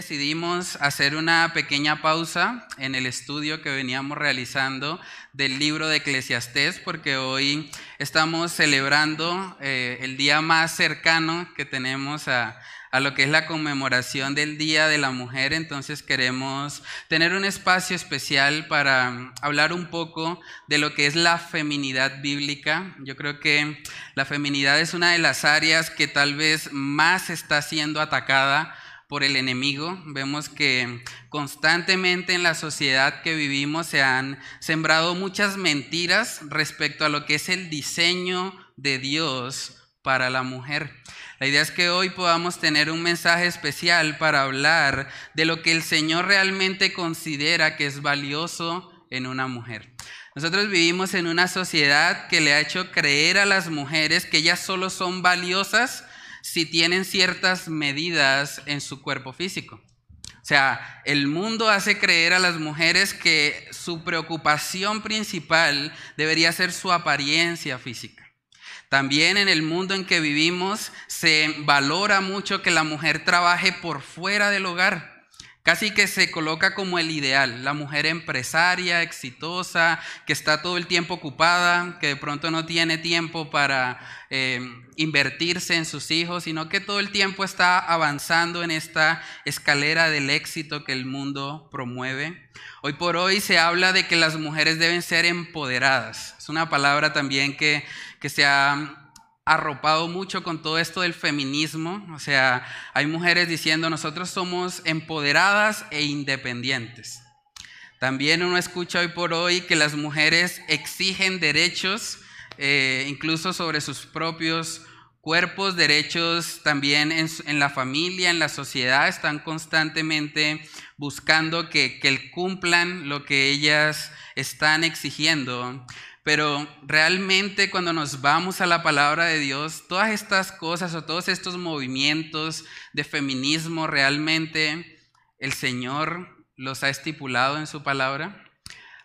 Decidimos hacer una pequeña pausa en el estudio que veníamos realizando del libro de Eclesiastés porque hoy estamos celebrando eh, el día más cercano que tenemos a, a lo que es la conmemoración del Día de la Mujer, entonces queremos tener un espacio especial para hablar un poco de lo que es la feminidad bíblica. Yo creo que la feminidad es una de las áreas que tal vez más está siendo atacada por el enemigo. Vemos que constantemente en la sociedad que vivimos se han sembrado muchas mentiras respecto a lo que es el diseño de Dios para la mujer. La idea es que hoy podamos tener un mensaje especial para hablar de lo que el Señor realmente considera que es valioso en una mujer. Nosotros vivimos en una sociedad que le ha hecho creer a las mujeres que ellas solo son valiosas si tienen ciertas medidas en su cuerpo físico. O sea, el mundo hace creer a las mujeres que su preocupación principal debería ser su apariencia física. También en el mundo en que vivimos se valora mucho que la mujer trabaje por fuera del hogar. Casi que se coloca como el ideal, la mujer empresaria, exitosa, que está todo el tiempo ocupada, que de pronto no tiene tiempo para eh, invertirse en sus hijos, sino que todo el tiempo está avanzando en esta escalera del éxito que el mundo promueve. Hoy por hoy se habla de que las mujeres deben ser empoderadas. Es una palabra también que, que se ha arropado mucho con todo esto del feminismo. O sea, hay mujeres diciendo nosotros somos empoderadas e independientes. También uno escucha hoy por hoy que las mujeres exigen derechos, eh, incluso sobre sus propios cuerpos, derechos también en, la familia, en la sociedad, están constantemente buscando que, que cumplan lo que ellas están exigiendo. Pero realmente cuando nos vamos a la palabra de Dios, todas estas cosas o todos estos movimientos de feminismo, realmente el Señor los ha estipulado en su palabra.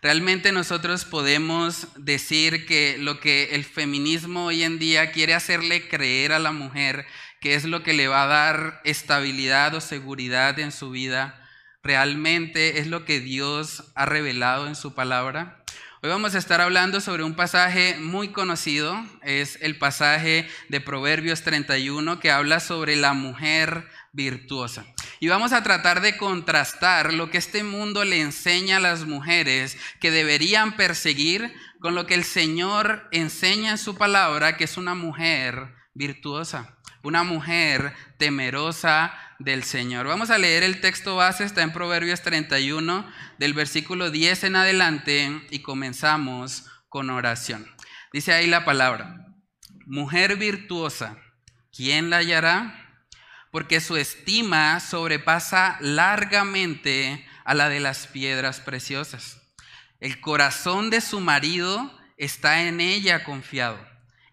Realmente nosotros podemos decir que lo que el feminismo hoy en día quiere hacerle creer a la mujer que es lo que le va a dar estabilidad o seguridad en su vida, realmente es lo que Dios ha revelado en su palabra. Hoy vamos a estar hablando sobre un pasaje muy conocido, es el pasaje de Proverbios 31 que habla sobre la mujer virtuosa. Y vamos a tratar de contrastar lo que este mundo le enseña a las mujeres que deberían perseguir con lo que el Señor enseña en su palabra, que es una mujer virtuosa una mujer temerosa del Señor. Vamos a leer el texto base, está en Proverbios 31, del versículo 10 en adelante, y comenzamos con oración. Dice ahí la palabra, mujer virtuosa, ¿quién la hallará? Porque su estima sobrepasa largamente a la de las piedras preciosas. El corazón de su marido está en ella confiado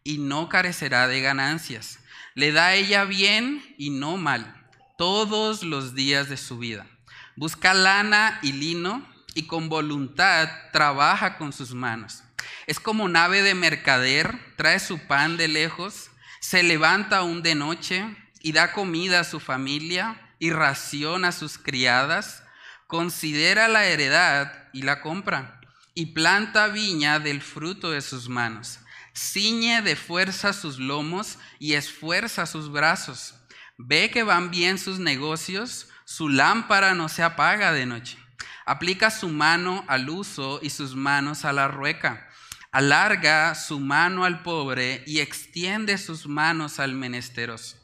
y no carecerá de ganancias le da ella bien y no mal todos los días de su vida. Busca lana y lino y con voluntad trabaja con sus manos. Es como nave de mercader, trae su pan de lejos, se levanta aún de noche y da comida a su familia y ración a sus criadas, considera la heredad y la compra, y planta viña del fruto de sus manos ciñe de fuerza sus lomos y esfuerza sus brazos. Ve que van bien sus negocios, su lámpara no se apaga de noche. Aplica su mano al uso y sus manos a la rueca. Alarga su mano al pobre y extiende sus manos al menesteroso.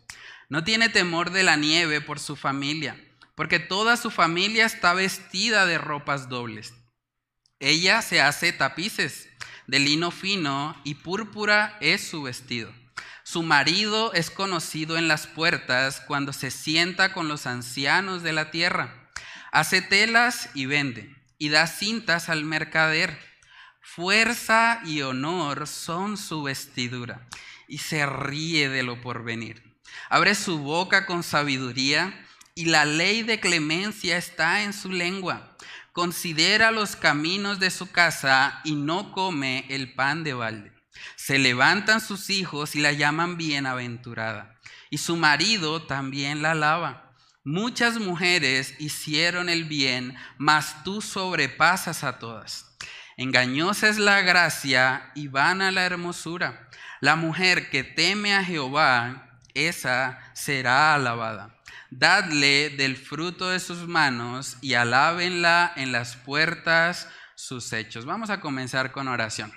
No tiene temor de la nieve por su familia, porque toda su familia está vestida de ropas dobles. Ella se hace tapices de lino fino y púrpura es su vestido. Su marido es conocido en las puertas cuando se sienta con los ancianos de la tierra. Hace telas y vende, y da cintas al mercader. Fuerza y honor son su vestidura, y se ríe de lo porvenir. Abre su boca con sabiduría, y la ley de clemencia está en su lengua considera los caminos de su casa y no come el pan de balde. Se levantan sus hijos y la llaman bienaventurada, y su marido también la alaba. Muchas mujeres hicieron el bien, mas tú sobrepasas a todas. Engañosa es la gracia y vana la hermosura. La mujer que teme a Jehová, esa será alabada. Dadle del fruto de sus manos y alábenla en las puertas sus hechos. Vamos a comenzar con oración.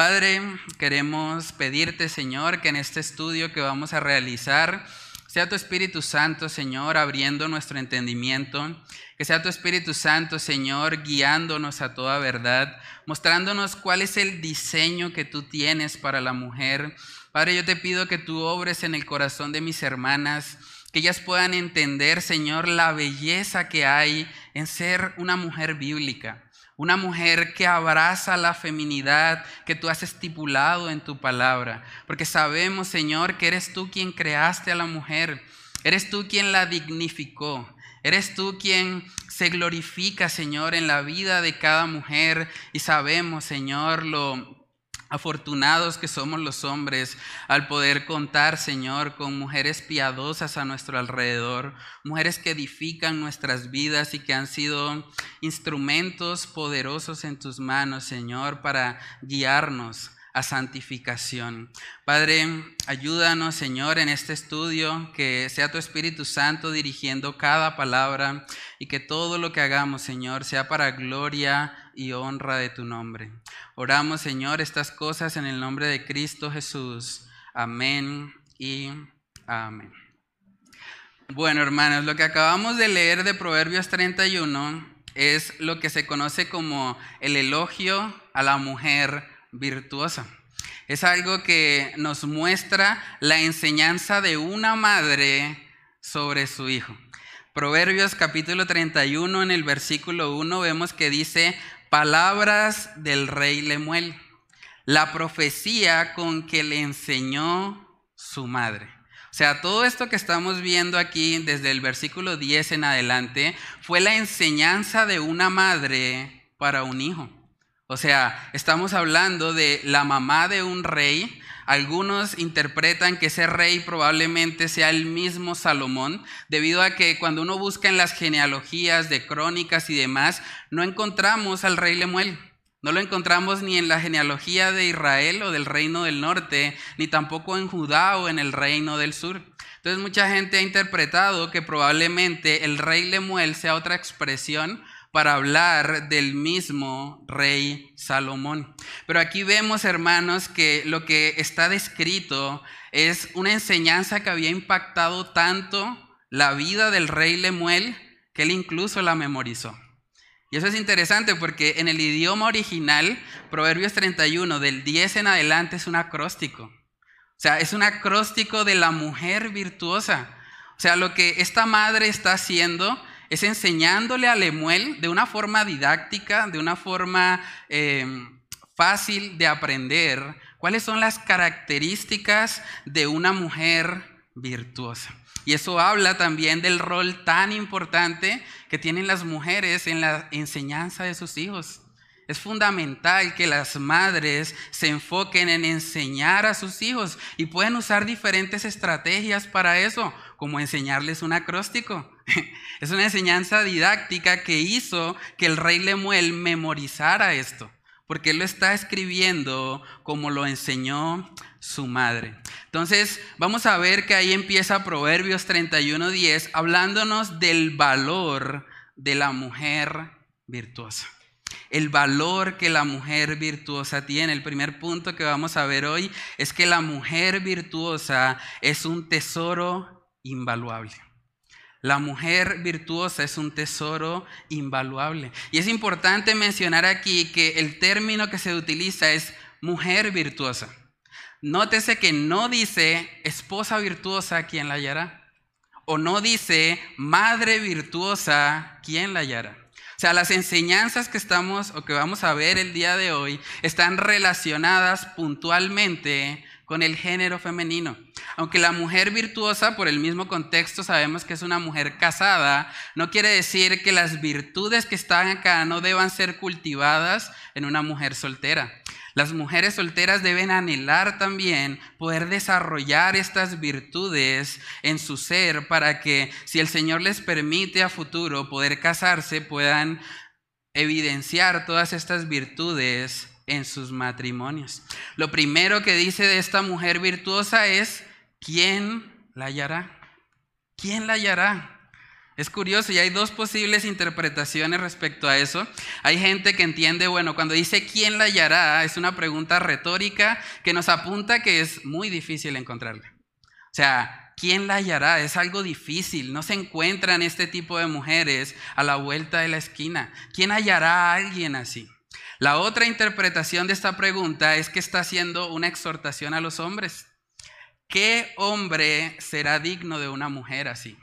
Padre, queremos pedirte, Señor, que en este estudio que vamos a realizar, sea tu Espíritu Santo, Señor, abriendo nuestro entendimiento. Que sea tu Espíritu Santo, Señor, guiándonos a toda verdad, mostrándonos cuál es el diseño que tú tienes para la mujer. Padre, yo te pido que tú obres en el corazón de mis hermanas, que ellas puedan entender, Señor, la belleza que hay en ser una mujer bíblica una mujer que abraza la feminidad que tú has estipulado en tu palabra. Porque sabemos, Señor, que eres tú quien creaste a la mujer. Eres tú quien la dignificó. Eres tú quien se glorifica, Señor, en la vida de cada mujer. Y sabemos, Señor, lo Afortunados que somos los hombres al poder contar, Señor, con mujeres piadosas a nuestro alrededor, mujeres que edifican nuestras vidas y que han sido instrumentos poderosos en tus manos, Señor, para guiarnos a santificación. Padre, ayúdanos, Señor, en este estudio, que sea tu Espíritu Santo dirigiendo cada palabra y que todo lo que hagamos, Señor, sea para gloria y honra de tu nombre. Oramos, Señor, estas cosas en el nombre de Cristo Jesús. Amén y amén. Bueno, hermanos, lo que acabamos de leer de Proverbios 31 es lo que se conoce como el elogio a la mujer virtuosa. Es algo que nos muestra la enseñanza de una madre sobre su hijo. Proverbios capítulo 31 en el versículo 1 vemos que dice, palabras del rey Lemuel, la profecía con que le enseñó su madre. O sea, todo esto que estamos viendo aquí desde el versículo 10 en adelante fue la enseñanza de una madre para un hijo. O sea, estamos hablando de la mamá de un rey. Algunos interpretan que ese rey probablemente sea el mismo Salomón, debido a que cuando uno busca en las genealogías de crónicas y demás, no encontramos al rey Lemuel. No lo encontramos ni en la genealogía de Israel o del reino del norte, ni tampoco en Judá o en el reino del sur. Entonces mucha gente ha interpretado que probablemente el rey Lemuel sea otra expresión para hablar del mismo rey Salomón. Pero aquí vemos, hermanos, que lo que está descrito es una enseñanza que había impactado tanto la vida del rey Lemuel que él incluso la memorizó. Y eso es interesante porque en el idioma original, Proverbios 31, del 10 en adelante, es un acróstico. O sea, es un acróstico de la mujer virtuosa. O sea, lo que esta madre está haciendo es enseñándole a Lemuel de una forma didáctica, de una forma eh, fácil de aprender, cuáles son las características de una mujer virtuosa. Y eso habla también del rol tan importante que tienen las mujeres en la enseñanza de sus hijos. Es fundamental que las madres se enfoquen en enseñar a sus hijos y pueden usar diferentes estrategias para eso, como enseñarles un acróstico. Es una enseñanza didáctica que hizo que el rey Lemuel memorizara esto, porque él lo está escribiendo como lo enseñó su madre. Entonces, vamos a ver que ahí empieza Proverbios 31:10 hablándonos del valor de la mujer virtuosa el valor que la mujer virtuosa tiene. El primer punto que vamos a ver hoy es que la mujer virtuosa es un tesoro invaluable. La mujer virtuosa es un tesoro invaluable. Y es importante mencionar aquí que el término que se utiliza es mujer virtuosa. Nótese que no dice esposa virtuosa, quien la hallará? O no dice madre virtuosa, quien la hallará? O sea, las enseñanzas que estamos o que vamos a ver el día de hoy están relacionadas puntualmente con el género femenino. Aunque la mujer virtuosa, por el mismo contexto, sabemos que es una mujer casada, no quiere decir que las virtudes que están acá no deban ser cultivadas en una mujer soltera. Las mujeres solteras deben anhelar también poder desarrollar estas virtudes en su ser para que si el Señor les permite a futuro poder casarse, puedan evidenciar todas estas virtudes en sus matrimonios. Lo primero que dice de esta mujer virtuosa es, ¿quién la hallará? ¿Quién la hallará? Es curioso y hay dos posibles interpretaciones respecto a eso. Hay gente que entiende, bueno, cuando dice quién la hallará, es una pregunta retórica que nos apunta que es muy difícil encontrarla. O sea, ¿quién la hallará? Es algo difícil. No se encuentran este tipo de mujeres a la vuelta de la esquina. ¿Quién hallará a alguien así? La otra interpretación de esta pregunta es que está haciendo una exhortación a los hombres. ¿Qué hombre será digno de una mujer así?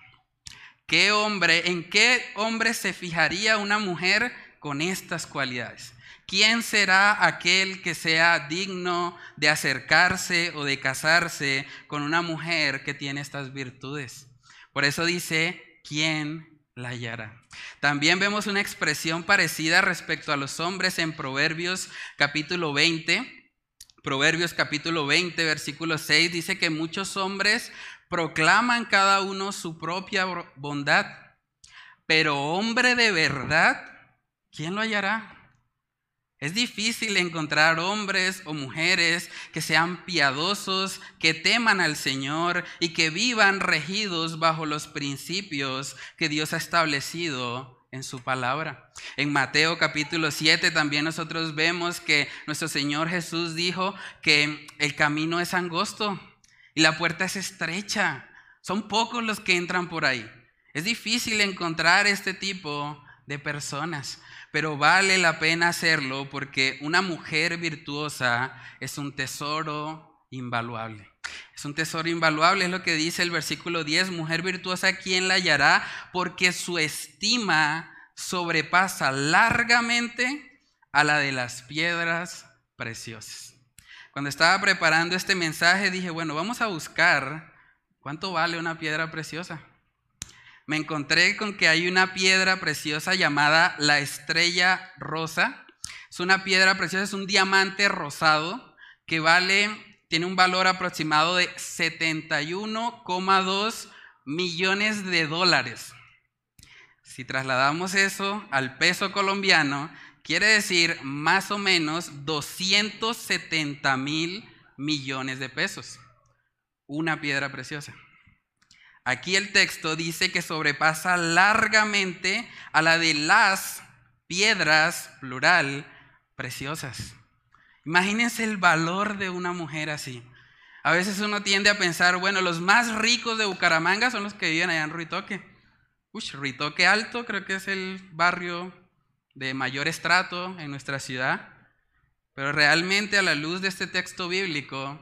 ¿Qué hombre, en qué hombre se fijaría una mujer con estas cualidades? ¿Quién será aquel que sea digno de acercarse o de casarse con una mujer que tiene estas virtudes? Por eso dice, ¿quién la hallará? También vemos una expresión parecida respecto a los hombres en Proverbios capítulo 20. Proverbios capítulo 20, versículo 6 dice que muchos hombres proclaman cada uno su propia bondad, pero hombre de verdad, ¿quién lo hallará? Es difícil encontrar hombres o mujeres que sean piadosos, que teman al Señor y que vivan regidos bajo los principios que Dios ha establecido en su palabra. En Mateo capítulo 7 también nosotros vemos que nuestro Señor Jesús dijo que el camino es angosto y la puerta es estrecha. Son pocos los que entran por ahí. Es difícil encontrar este tipo de personas, pero vale la pena hacerlo porque una mujer virtuosa es un tesoro invaluable. Es un tesoro invaluable, es lo que dice el versículo 10, mujer virtuosa, ¿quién la hallará? Porque su estima sobrepasa largamente a la de las piedras preciosas. Cuando estaba preparando este mensaje dije, bueno, vamos a buscar cuánto vale una piedra preciosa. Me encontré con que hay una piedra preciosa llamada la estrella rosa. Es una piedra preciosa, es un diamante rosado que vale, tiene un valor aproximado de 71,2 millones de dólares. Si trasladamos eso al peso colombiano, Quiere decir más o menos 270 mil millones de pesos. Una piedra preciosa. Aquí el texto dice que sobrepasa largamente a la de las piedras, plural, preciosas. Imagínense el valor de una mujer así. A veces uno tiende a pensar, bueno, los más ricos de Bucaramanga son los que viven allá en Ruitoque. Uy, Ruitoque Alto creo que es el barrio de mayor estrato en nuestra ciudad, pero realmente a la luz de este texto bíblico,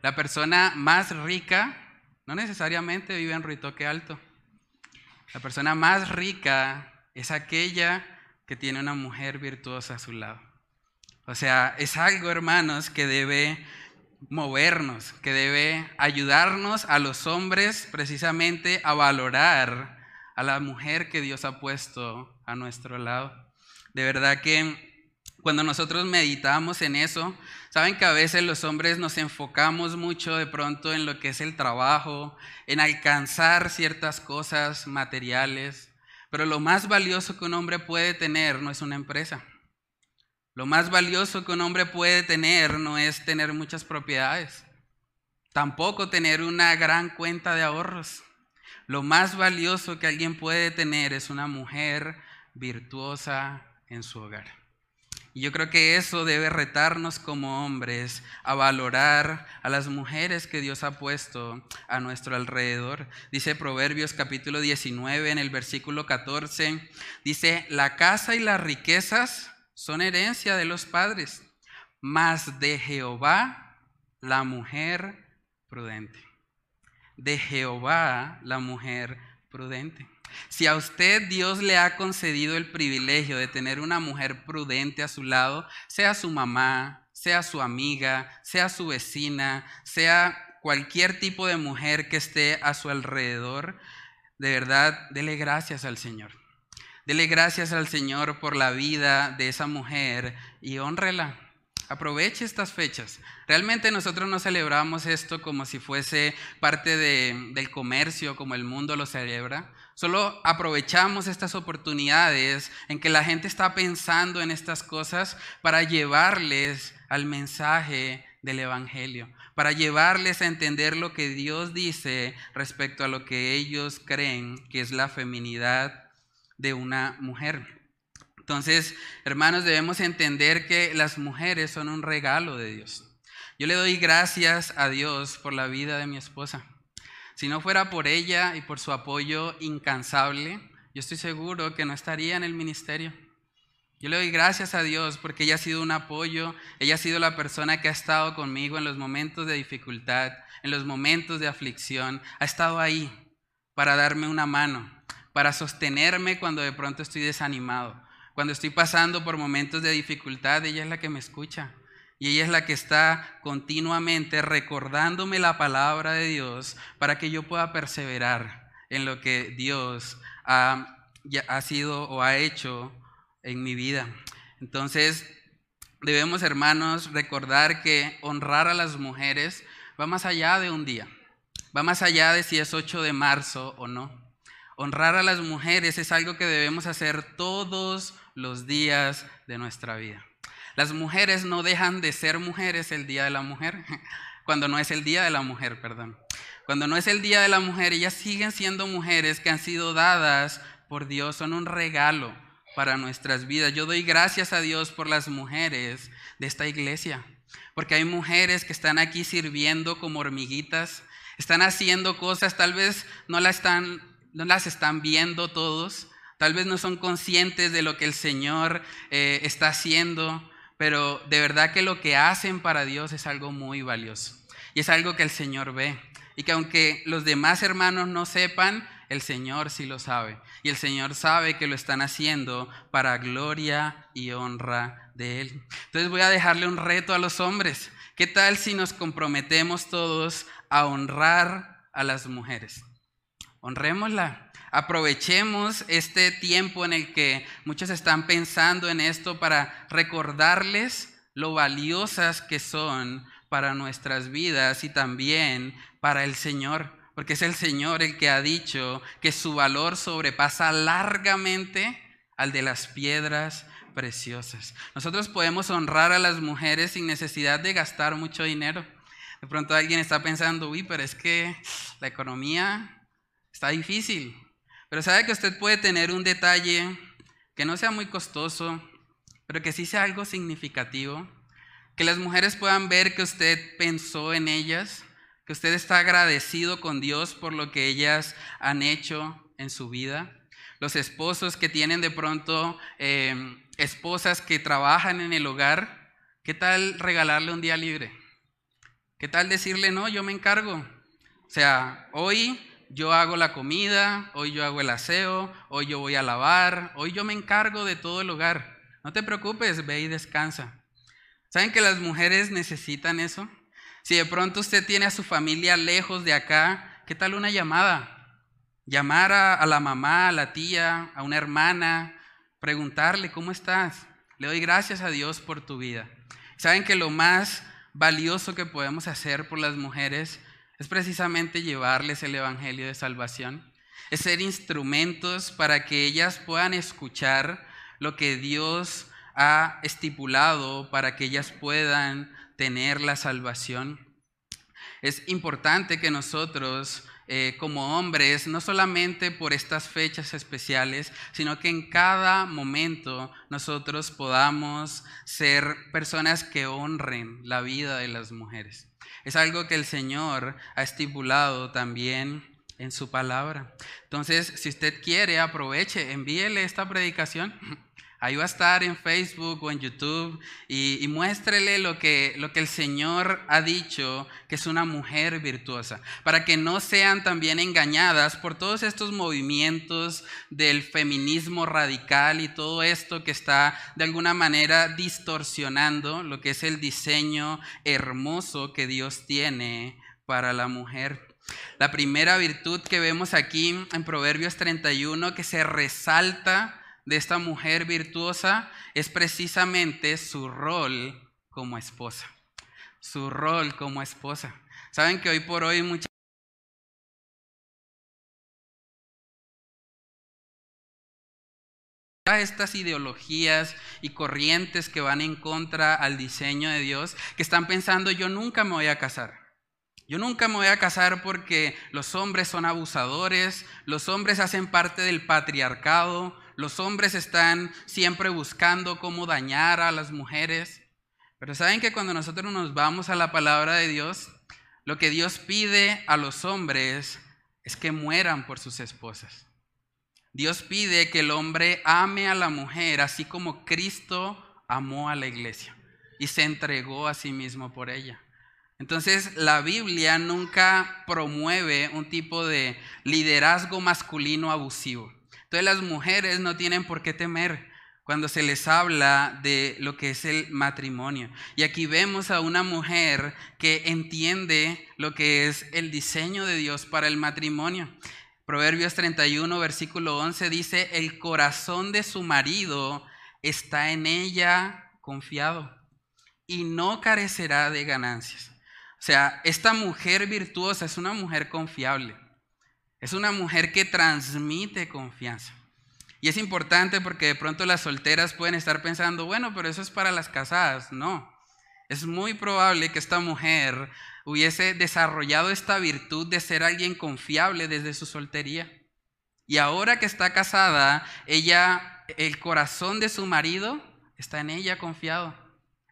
la persona más rica no necesariamente vive en Ritoque Alto. La persona más rica es aquella que tiene una mujer virtuosa a su lado. O sea, es algo, hermanos, que debe movernos, que debe ayudarnos a los hombres precisamente a valorar a la mujer que Dios ha puesto a nuestro lado. De verdad que cuando nosotros meditamos en eso, saben que a veces los hombres nos enfocamos mucho de pronto en lo que es el trabajo, en alcanzar ciertas cosas materiales, pero lo más valioso que un hombre puede tener no es una empresa. Lo más valioso que un hombre puede tener no es tener muchas propiedades, tampoco tener una gran cuenta de ahorros. Lo más valioso que alguien puede tener es una mujer virtuosa, en su hogar. Y yo creo que eso debe retarnos como hombres a valorar a las mujeres que Dios ha puesto a nuestro alrededor. Dice Proverbios capítulo 19 en el versículo 14, dice, la casa y las riquezas son herencia de los padres, mas de Jehová la mujer prudente. De Jehová la mujer prudente. Si a usted Dios le ha concedido el privilegio de tener una mujer prudente a su lado, sea su mamá, sea su amiga, sea su vecina, sea cualquier tipo de mujer que esté a su alrededor, de verdad, dele gracias al Señor. Dele gracias al Señor por la vida de esa mujer y honrela. Aproveche estas fechas. Realmente nosotros no celebramos esto como si fuese parte del comercio, como el mundo lo celebra. Solo aprovechamos estas oportunidades en que la gente está pensando en estas cosas para llevarles al mensaje del Evangelio, para llevarles a entender lo que Dios dice respecto a lo que ellos creen que es la feminidad de una mujer. Entonces, hermanos, debemos entender que las mujeres son un regalo de Dios. Yo le doy gracias a Dios por la vida de mi esposa. Si no fuera por ella y por su apoyo incansable, yo estoy seguro que no estaría en el ministerio. Yo le doy gracias a Dios porque ella ha sido un apoyo, ella ha sido la persona que ha estado conmigo en los momentos de dificultad, en los momentos de aflicción, ha estado ahí para darme una mano, para sostenerme cuando de pronto estoy desanimado, cuando estoy pasando por momentos de dificultad, ella es la que me escucha. Y ella es la que está continuamente recordándome la palabra de Dios para que yo pueda perseverar en lo que Dios ha, ha sido o ha hecho en mi vida. Entonces, debemos, hermanos, recordar que honrar a las mujeres va más allá de un día, va más allá de si es 8 de marzo o no. Honrar a las mujeres es algo que debemos hacer todos los días de nuestra vida. Las mujeres no dejan de ser mujeres el día de la mujer, cuando no es el día de la mujer, perdón. Cuando no es el día de la mujer, ellas siguen siendo mujeres que han sido dadas por Dios, son un regalo para nuestras vidas. Yo doy gracias a Dios por las mujeres de esta iglesia, porque hay mujeres que están aquí sirviendo como hormiguitas, están haciendo cosas, tal vez no, las están viendo todos, Tal vez no son conscientes de lo que el Señor eh, está haciendo, pero de verdad que lo que hacen para Dios es algo muy valioso. Y es algo que el Señor ve. Y que aunque los demás hermanos no sepan, el Señor sí lo sabe. Y el Señor sabe que lo están haciendo para gloria y honra de Él. Entonces voy a dejarle un reto a los hombres. ¿Qué tal si nos comprometemos todos a honrar a las mujeres? Honrémosla. Aprovechemos este tiempo en el que muchos están pensando en esto para recordarles lo valiosas que son para nuestras vidas y también para el Señor, porque es el Señor el que ha dicho que su valor sobrepasa largamente al de las piedras preciosas. Nosotros podemos honrar a las mujeres sin necesidad de gastar mucho dinero. De pronto alguien está pensando, uy, pero es que la economía está difícil. Pero sabe que usted puede tener un detalle que no sea muy costoso, pero que sí sea algo significativo. Que las mujeres puedan ver que usted pensó en ellas, que usted está agradecido con Dios por lo que ellas han hecho en su vida. Los esposos que tienen de pronto em, esposas que trabajan en el hogar, ¿qué tal regalarle un día libre? ¿Qué tal decirle, no, yo me encargo? O sea, hoy yo hago la comida, hoy yo hago el aseo, hoy yo voy a lavar, hoy yo me encargo de todo el hogar. No te preocupes, ve y descansa. ¿Saben que las mujeres necesitan eso? Si de pronto usted tiene a su familia lejos de acá, ¿qué tal una llamada? Llamar a, la mamá, a la tía, a una hermana, preguntarle, ¿cómo estás? Le doy gracias a Dios por tu vida. ¿Saben que lo más valioso que podemos hacer por las mujeres es precisamente llevarles el Evangelio de Salvación, es ser instrumentos para que ellas puedan escuchar lo que Dios ha estipulado para que ellas puedan tener la salvación. Es importante que nosotros eh, como hombres, no solamente por estas fechas especiales, sino que en cada momento nosotros podamos ser personas que honren la vida de las mujeres. Es algo que el Señor ha estipulado también en su palabra. Entonces, si usted quiere, aproveche, envíele esta predicación. Ahí va a estar en Facebook o en YouTube y, muéstrele lo que, lo que el Señor ha dicho, que es una mujer virtuosa, para que no sean también engañadas por todos estos movimientos del feminismo radical y todo esto que está de alguna manera distorsionando lo que es el diseño hermoso que Dios tiene para la mujer. La primera virtud que vemos aquí en Proverbios 31 que se resalta de esta mujer virtuosa es precisamente su rol como esposa, su rol como esposa. Saben que hoy por hoy muchas estas ideologías y corrientes que van en contra al diseño de Dios, que están pensando yo nunca me voy a casar. Yo nunca me voy a casar porque los hombres son abusadores, los hombres hacen parte del patriarcado, los hombres están siempre buscando cómo dañar a las mujeres. Pero saben que cuando nosotros nos vamos a la palabra de Dios, lo que Dios pide a los hombres es que mueran por sus esposas. Dios pide que el hombre ame a la mujer así como Cristo amó a la iglesia y se entregó a sí mismo por ella. Entonces la Biblia nunca promueve un tipo de liderazgo masculino abusivo. Entonces las mujeres no tienen por qué temer cuando se les habla de lo que es el matrimonio. Y aquí vemos a una mujer que entiende lo que es el diseño de Dios para el matrimonio. Proverbios 31, versículo 11 dice, el corazón de su marido está en ella confiado y no carecerá de ganancias. O sea, esta mujer virtuosa es una mujer confiable. Es una mujer que transmite confianza. Y es importante porque de pronto las solteras pueden estar pensando, bueno, pero eso es para las casadas. No, es muy probable que esta mujer hubiese desarrollado esta virtud de ser alguien confiable desde su soltería. Y ahora que está casada, ella, el corazón de su marido está en ella confiado.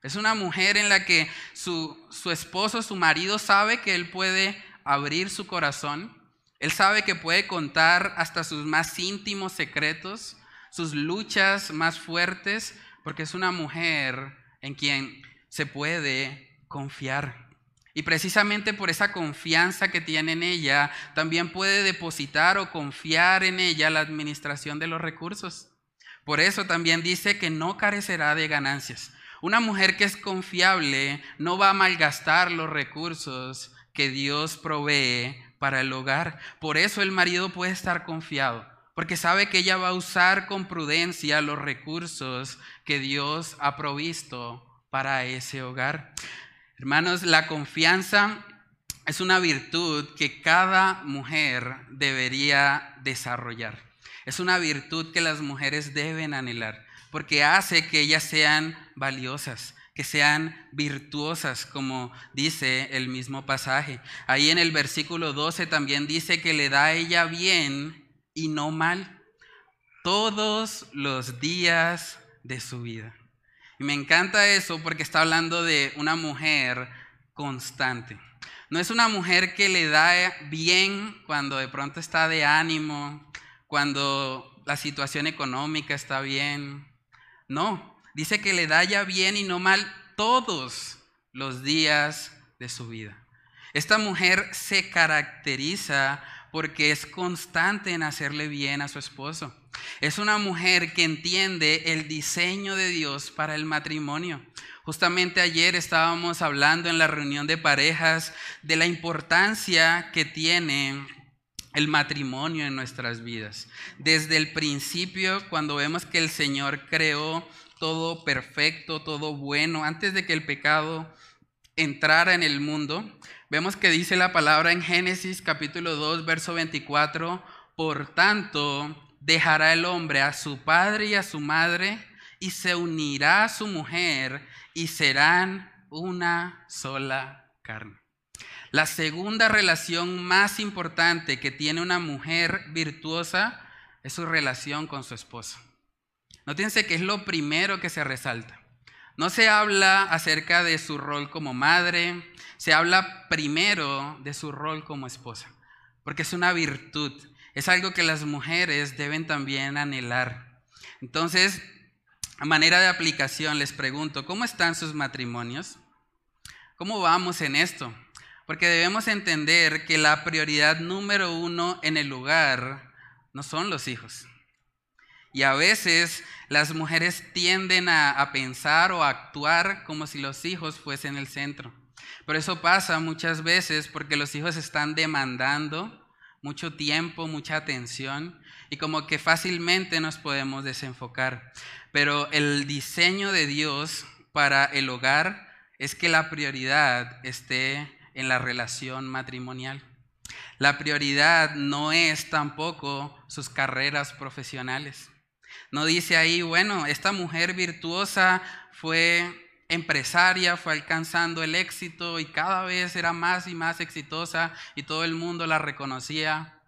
Es una mujer en la que su, su esposo, su marido sabe que él puede abrir su corazón. Él sabe que puede contar hasta sus más íntimos secretos, sus luchas más fuertes, porque es una mujer en quien se puede confiar. Y precisamente por esa confianza que tiene en ella, también puede depositar o confiar en ella la administración de los recursos. Por eso también dice que no carecerá de ganancias. Una mujer que es confiable no va a malgastar los recursos que Dios provee para el hogar. Por eso el marido puede estar confiado, porque sabe que ella va a usar con prudencia los recursos que Dios ha provisto para ese hogar. Hermanos, la confianza es una virtud que cada mujer debería desarrollar. Es una virtud que las mujeres deben anhelar, porque hace que ellas sean valiosas, que sean virtuosas, como dice el mismo pasaje. Ahí en el versículo 12 también dice que le da a ella bien y no mal todos los días de su vida. Y me encanta eso porque está hablando de una mujer constante. No es una mujer que le da bien cuando de pronto está de ánimo, cuando la situación económica está bien. No, dice que le da ya bien y no mal todos los días de su vida. Esta mujer se caracteriza porque es constante en hacerle bien a su esposo. Es una mujer que entiende el diseño de Dios para el matrimonio. Justamente ayer estábamos hablando en la reunión de parejas de la importancia que tiene el matrimonio en nuestras vidas. Desde el principio, cuando vemos que el Señor creó todo perfecto, todo bueno, antes de que el pecado entrara en el mundo, vemos que dice la palabra en Génesis capítulo 2, verso 24, por tanto, dejará el hombre a su padre y a su madre y se unirá a su mujer y serán una sola carne. La segunda relación más importante que tiene una mujer virtuosa es su relación con su esposo. Nótense que es lo primero que se resalta. No se habla acerca de su rol como madre, se habla primero de su rol como esposa, porque es una virtud, es algo que las mujeres deben también anhelar. Entonces, a manera de aplicación, les pregunto, ¿cómo están sus matrimonios? ¿Cómo vamos en esto? Porque debemos entender que la prioridad número uno en el lugar no son los hijos. Y a veces las mujeres tienden a, pensar o a actuar como si los hijos fuesen el centro. Pero eso pasa muchas veces porque los hijos están demandando mucho tiempo, mucha atención y como que fácilmente nos podemos desenfocar. Pero el diseño de Dios para el hogar es que la prioridad esté en la relación matrimonial. La prioridad no es tampoco sus carreras profesionales. No dice ahí, bueno, esta mujer virtuosa fue empresaria, fue alcanzando el éxito y cada vez era más y más exitosa y todo el mundo la reconocía.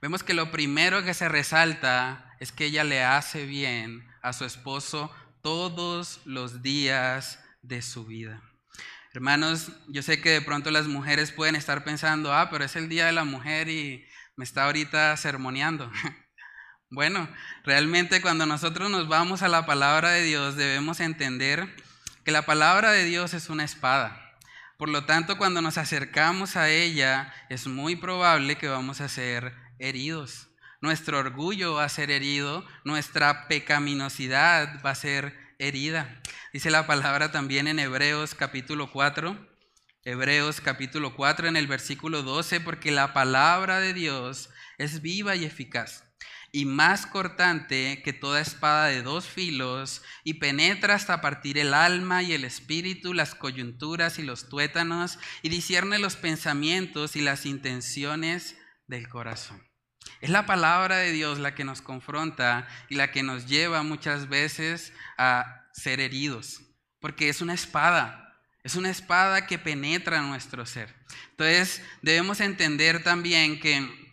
Vemos que lo primero que se resalta es que ella le hace bien a su esposo todos los días de su vida. Hermanos, yo sé que de pronto las mujeres pueden estar pensando, ah, pero es el Día de la Mujer y me está ahorita sermoneando. Bueno, realmente cuando nosotros nos vamos a la palabra de Dios debemos entender que la palabra de Dios es una espada. Por lo tanto, cuando nos acercamos a ella, es muy probable que vamos a ser heridos. Nuestro orgullo va a ser herido, nuestra pecaminosidad va a ser herida. Dice la palabra también en Hebreos capítulo 4, Hebreos capítulo 4 en el versículo 12, porque la palabra de Dios es viva y eficaz y más cortante que toda espada de dos filos, y penetra hasta partir el alma y el espíritu, las coyunturas y los tuétanos, y discierne los pensamientos y las intenciones del corazón. Es la palabra de Dios la que nos confronta y la que nos lleva muchas veces a ser heridos, porque es una espada, es una espada que penetra nuestro ser. Entonces debemos entender también que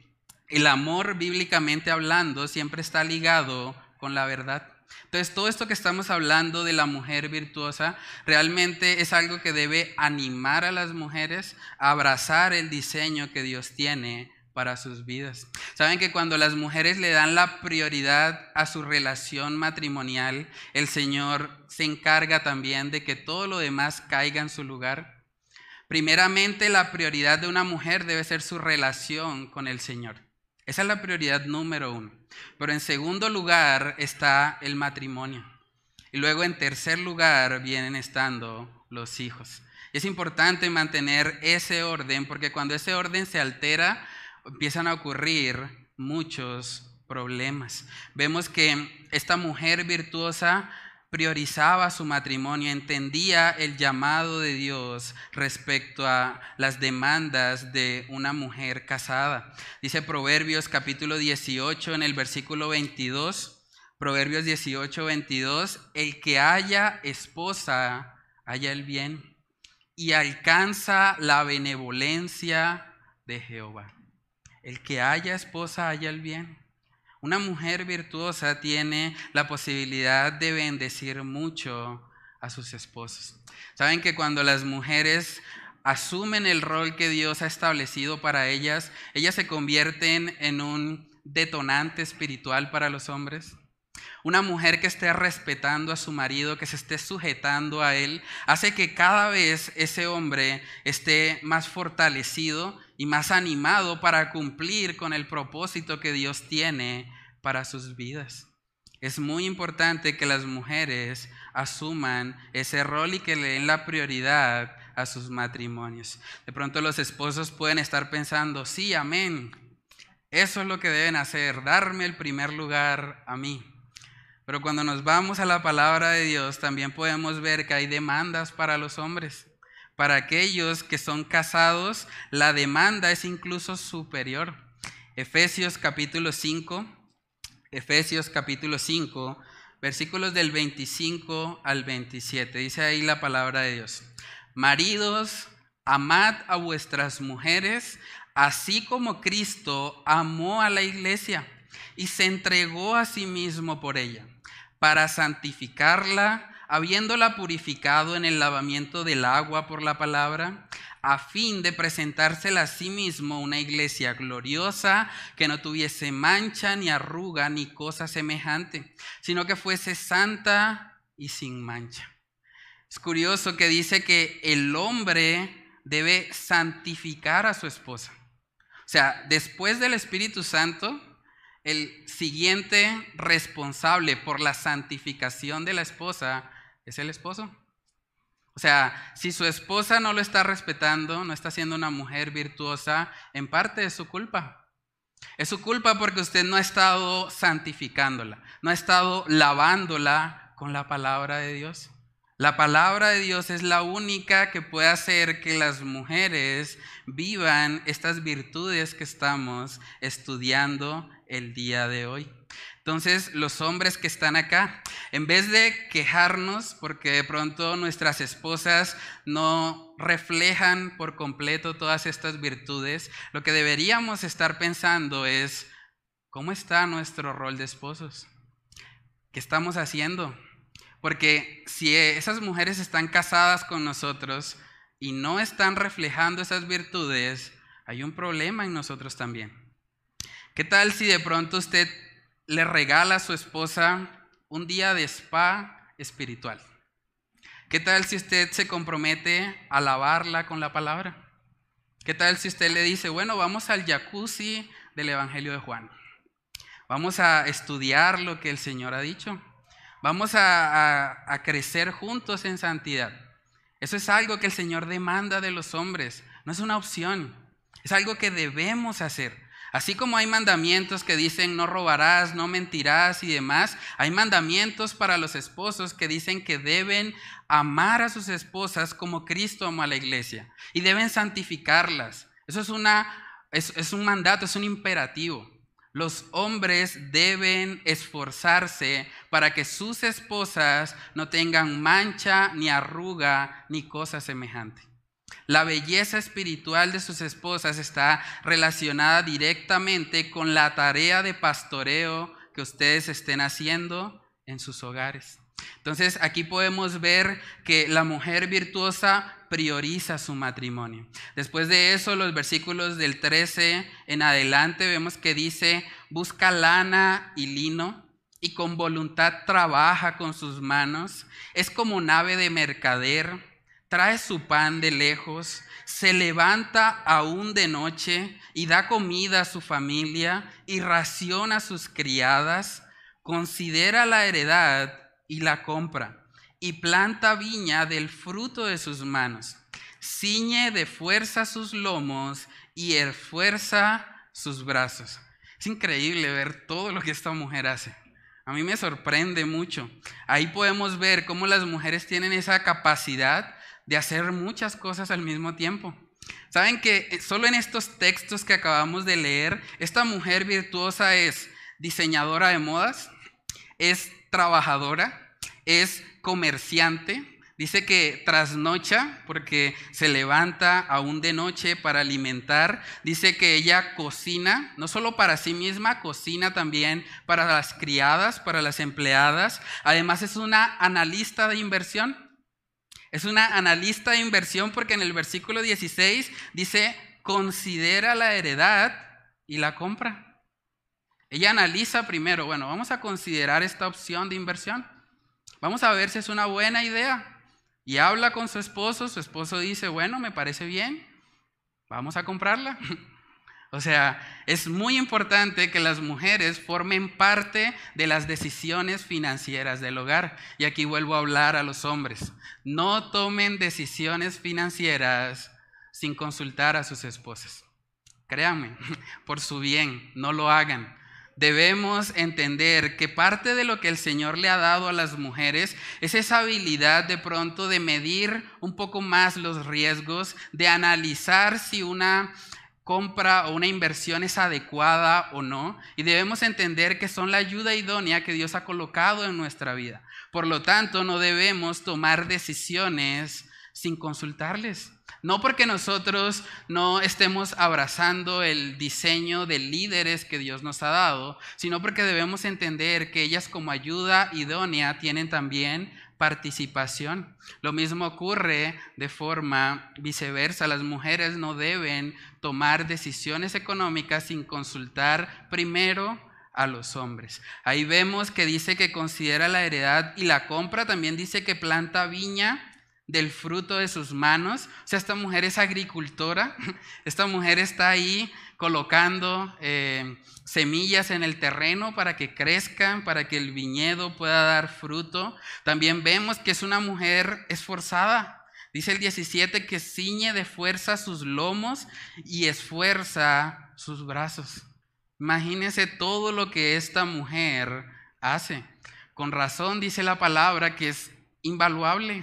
el amor bíblicamente hablando siempre está ligado con la verdad. Entonces, todo esto que estamos hablando de la mujer virtuosa realmente es algo que debe animar a las mujeres a abrazar el diseño que Dios tiene para sus vidas. Saben que cuando las mujeres le dan la prioridad a su relación matrimonial, el Señor se encarga también de que todo lo demás caiga en su lugar. Primeramente, la prioridad de una mujer debe ser su relación con el Señor. Esa es la prioridad número uno. Pero en segundo lugar está el matrimonio. Y luego en tercer lugar vienen estando los hijos. es importante mantener ese orden porque cuando ese orden se altera empiezan a ocurrir muchos problemas. Vemos que esta mujer virtuosa priorizaba su matrimonio, entendía el llamado de Dios respecto a las demandas de una mujer casada. Dice Proverbios capítulo 18 en el versículo 22, Proverbios 18, 22, el que haya esposa, haya el bien y alcanza la benevolencia de Jehová. El que haya esposa, haya el bien. Una mujer virtuosa tiene la posibilidad de bendecir mucho a sus esposos. Saben que cuando las mujeres asumen el rol que Dios ha establecido para ellas, ellas se convierten en un detonante espiritual para los hombres. Una mujer que esté respetando a su marido, que se esté sujetando a él, hace que cada vez ese hombre esté más fortalecido y más animado para cumplir con el propósito que Dios tiene para sus vidas. Es muy importante que las mujeres asuman ese rol y que le den la prioridad a sus matrimonios. De pronto los esposos pueden estar pensando, sí, amén. Eso es lo que deben hacer, darme el primer lugar a mí. Pero cuando nos vamos a la palabra de Dios, también podemos ver que hay demandas para los hombres. Para aquellos que son casados, la demanda es incluso superior. Efesios capítulo 5, Efesios capítulo 5, versículos del 25 al 27. Dice ahí la palabra de Dios. Maridos, amad a vuestras mujeres, así como Cristo amó a la iglesia y se entregó a sí mismo por ella, para santificarla, habiéndola purificado en el lavamiento del agua por la palabra, a fin de presentársela a sí mismo una iglesia gloriosa, que no tuviese mancha, ni arruga, ni cosa semejante, sino que fuese santa y sin mancha. Es curioso que dice que el hombre debe santificar a su esposa. O sea, después del Espíritu Santo, el siguiente responsable por la santificación de la esposa es el esposo. O sea, si su esposa no lo está respetando, no está siendo una mujer virtuosa, en parte es su culpa. Es su culpa porque usted no ha estado santificándola, no ha estado lavándola con la palabra de Dios. La palabra de Dios es la única que puede hacer que las mujeres vivan estas virtudes que estamos estudiando el día de hoy. Entonces, los hombres que están acá, en vez de quejarnos porque de pronto nuestras esposas no reflejan por completo todas estas virtudes, lo que deberíamos estar pensando es, ¿cómo está nuestro rol de esposos? ¿Qué estamos haciendo? Porque si esas mujeres están casadas con nosotros y no están reflejando esas virtudes, hay un problema en nosotros también. ¿Qué tal si de pronto usted le regala a su esposa un día de spa espiritual. ¿Qué tal si usted se compromete a lavarla con la palabra? ¿Qué tal si usted le dice, bueno, vamos al jacuzzi del Evangelio de Juan? Vamos a estudiar lo que el Señor ha dicho. Vamos a crecer juntos en santidad. Eso es algo que el Señor demanda de los hombres. No es una opción. Es algo que debemos hacer. Así como hay mandamientos que dicen no robarás, no mentirás y demás, hay mandamientos para los esposos que dicen que deben amar a sus esposas como Cristo amó a la iglesia y deben santificarlas. Eso es, una, es, es un mandato, es un imperativo. Los hombres deben esforzarse para que sus esposas no tengan mancha, ni arruga, ni cosa semejante. La belleza espiritual de sus esposas está relacionada directamente con la tarea de pastoreo que ustedes estén haciendo en sus hogares. Entonces aquí podemos ver que la mujer virtuosa prioriza su matrimonio. Después de eso, los versículos del 13 en adelante vemos que dice, busca lana y lino y con voluntad trabaja con sus manos. Es como nave de mercader trae su pan de lejos, se levanta aún de noche y da comida a su familia y raciona a sus criadas, considera la heredad y la compra, y planta viña del fruto de sus manos, ciñe de fuerza sus lomos y esfuerza sus brazos. Es increíble ver todo lo que esta mujer hace. A mí me sorprende mucho. Ahí podemos ver cómo las mujeres tienen esa capacidad de hacer muchas cosas al mismo tiempo. Saben que eh, solo en estos textos que acabamos de leer, esta mujer virtuosa es diseñadora de modas, es trabajadora, es comerciante, Dice que trasnocha porque se levanta aún de noche para alimentar. Dice que ella cocina, no solo para sí misma, cocina también para las criadas, para las empleadas. Además es una analista de inversión. Es una analista de inversión porque en el versículo 16 dice, considera la heredad y la compra. Ella analiza primero, bueno, vamos a considerar esta opción de inversión. Vamos a ver si es una buena idea. Y habla con su esposo, su esposo dice, bueno, me parece bien, vamos a comprarla. O sea, es muy importante que las mujeres formen parte de las decisiones financieras del hogar. Y aquí vuelvo a hablar a los hombres. No tomen decisiones financieras sin consultar a sus esposas. Créanme, por su bien, no lo hagan. Debemos entender que parte de lo que el Señor le ha dado a las mujeres es esa habilidad de pronto de medir un poco más los riesgos, de analizar si una compra o una inversión es adecuada o no, y debemos entender que son la ayuda idónea que Dios ha colocado en nuestra vida. Por lo tanto, no debemos tomar decisiones sin consultarles. No porque nosotros no estemos abrazando el diseño de líderes que Dios nos ha dado, sino porque debemos entender que ellas como ayuda idónea tienen también participación. Lo mismo ocurre de forma viceversa. Las mujeres no deben tomar decisiones económicas sin consultar primero a los hombres. Ahí vemos que dice que considera la heredad y la compra. También dice que planta viña del fruto de sus manos. O sea, esta mujer es agricultora. Esta mujer está ahí colocando eh, semillas en el terreno para que crezcan, para que el viñedo pueda dar fruto. También vemos que es una mujer esforzada. Dice el 17 que ciñe de fuerza sus lomos y esfuerza sus brazos. Imagínense todo lo que esta mujer hace. Con razón dice la palabra que es invaluable,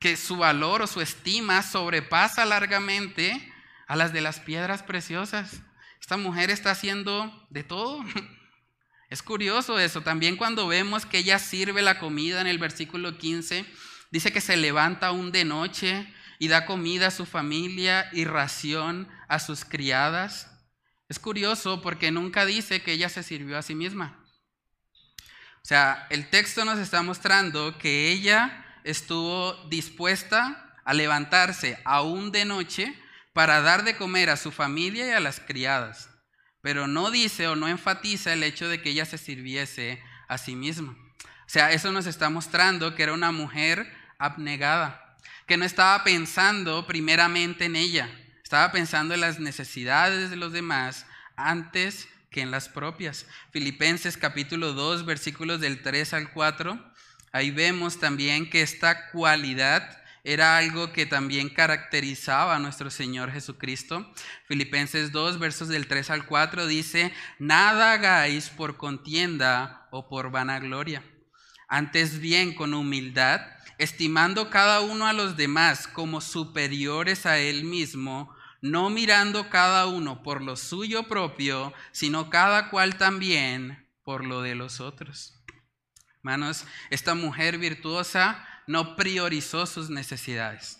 que su valor o su estima sobrepasa largamente a las de las piedras preciosas. Esta mujer está haciendo de todo. Es curioso eso. También cuando vemos que ella sirve la comida en el versículo 15, dice que se levanta aún de noche y da comida a su familia y ración a sus criadas. Es curioso porque nunca dice que ella se sirvió a sí misma. O sea, el texto nos está mostrando que ella estuvo dispuesta a levantarse aún de noche para dar de comer a su familia y a las criadas, pero no dice o no enfatiza el hecho de que ella se sirviese a sí misma. O sea, eso nos está mostrando que era una mujer abnegada, que no estaba pensando primeramente en ella, estaba pensando en las necesidades de los demás antes que en las propias. Filipenses capítulo 2, versículos del 3 al 4, ahí vemos también que esta cualidad era algo que también caracterizaba a nuestro Señor Jesucristo. Filipenses 2, versos del 3 al 4 dice, nada hagáis por contienda o por vanagloria, antes bien con humildad, estimando cada uno a los demás como superiores a él mismo, no mirando cada uno por lo suyo propio, sino cada cual también por lo de los otros. Hermanos, esta mujer virtuosa no priorizó sus necesidades.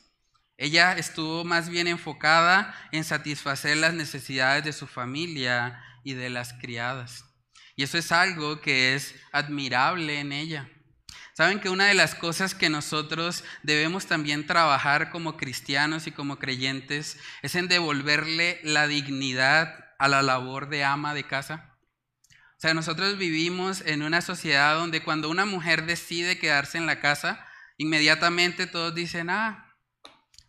Ella estuvo más bien enfocada en satisfacer las necesidades de su familia y de las criadas. Y eso es algo que es admirable en ella. Saben que una de las cosas que nosotros debemos también trabajar como cristianos y como creyentes es en devolverle la dignidad a la labor de ama de casa. O sea, nosotros vivimos en una sociedad donde cuando una mujer decide quedarse en la casa, inmediatamente todos dicen, ah,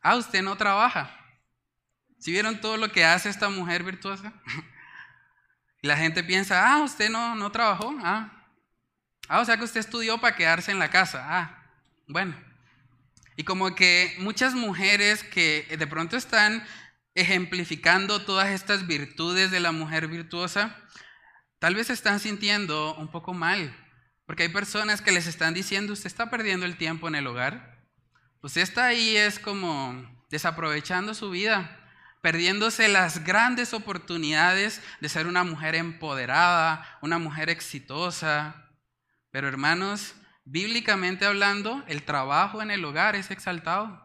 ah, usted no trabaja. ¿Si vieron todo lo que hace esta mujer virtuosa? y la gente piensa, ah, usted no, no trabajó, ah, Ah, o sea que usted estudió para quedarse en la casa. Ah, bueno. Y como que muchas mujeres que de pronto están ejemplificando todas estas virtudes de la mujer virtuosa, tal vez se están sintiendo un poco mal. Porque hay personas que les están diciendo, usted está perdiendo el tiempo en el hogar. Usted está ahí, es como desaprovechando su vida, perdiéndose las grandes oportunidades de ser una mujer empoderada, una mujer exitosa, pero hermanos, bíblicamente hablando, el trabajo en el hogar es exaltado.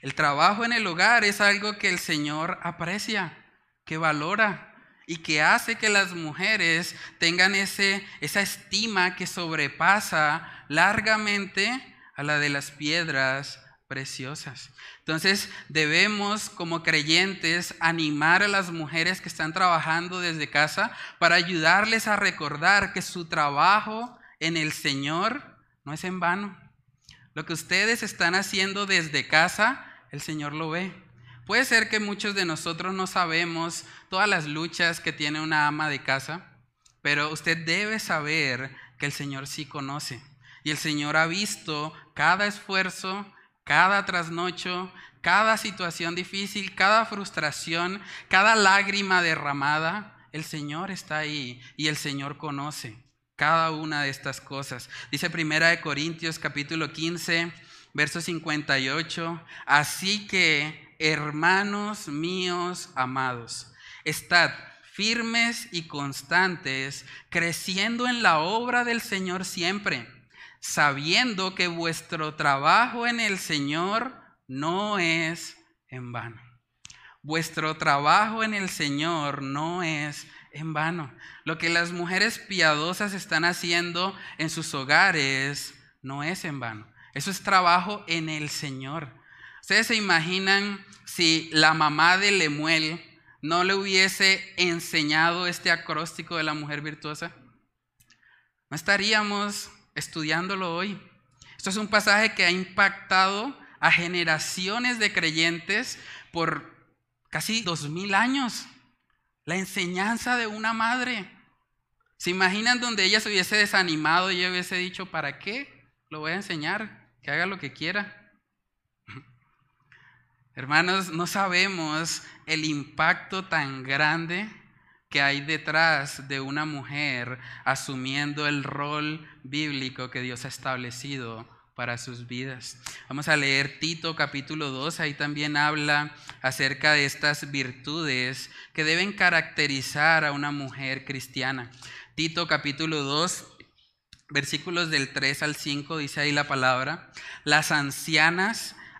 El trabajo en el hogar es algo que el Señor aprecia, que valora y que hace que las mujeres tengan ese, esa estima que sobrepasa largamente a la de las piedras preciosas. Entonces debemos como creyentes animar a las mujeres que están trabajando desde casa para ayudarles a recordar que su trabajo en el Señor no es en vano. Lo que ustedes están haciendo desde casa, el Señor lo ve. Puede ser que muchos de nosotros no sabemos todas las luchas que tiene una ama de casa, pero usted debe saber que el Señor sí conoce. Y el Señor ha visto cada esfuerzo, cada trasnocho, cada situación difícil, cada frustración, cada lágrima derramada, el Señor está ahí y el Señor conoce cada una de estas cosas. Dice Primera de Corintios capítulo 15, verso 58, así que hermanos míos amados, estad firmes y constantes, creciendo en la obra del Señor siempre sabiendo que vuestro trabajo en el Señor no es en vano. Vuestro trabajo en el Señor no es en vano. Lo que las mujeres piadosas están haciendo en sus hogares no es en vano. Eso es trabajo en el Señor. ¿Ustedes se imaginan si la mamá de Lemuel no le hubiese enseñado este acróstico de la mujer virtuosa? No estaríamos estudiándolo hoy. Esto es un pasaje que ha impactado a generaciones de creyentes por casi dos mil años. La enseñanza de una madre. ¿Se imaginan donde ella se hubiese desanimado y ella hubiese dicho, ¿para qué? Lo voy a enseñar, que haga lo que quiera. Hermanos, no sabemos el impacto tan grande que hay detrás de una mujer asumiendo el rol bíblico que Dios ha establecido para sus vidas. Vamos a leer Tito capítulo 2, ahí también habla acerca de estas virtudes que deben caracterizar a una mujer cristiana. Tito capítulo 2, versículos del 3 al 5, dice ahí la palabra, las ancianas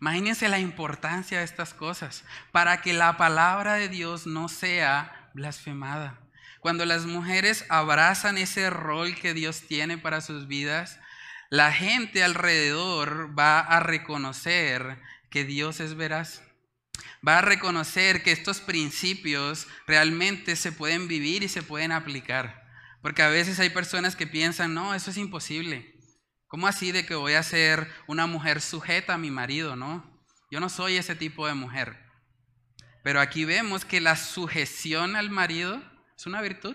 Imagínense la importancia de estas cosas, para que la palabra de Dios no sea blasfemada. Cuando las mujeres abrazan ese rol que Dios tiene para sus vidas, la gente alrededor va a reconocer que Dios es veraz. Va a reconocer que estos principios realmente se pueden vivir y se pueden aplicar. Porque a veces hay personas que piensan, no, eso es imposible. ¿Cómo así de que voy a ser una mujer sujeta a mi marido? No, yo no soy ese tipo de mujer. Pero aquí vemos que la sujeción al marido es una virtud.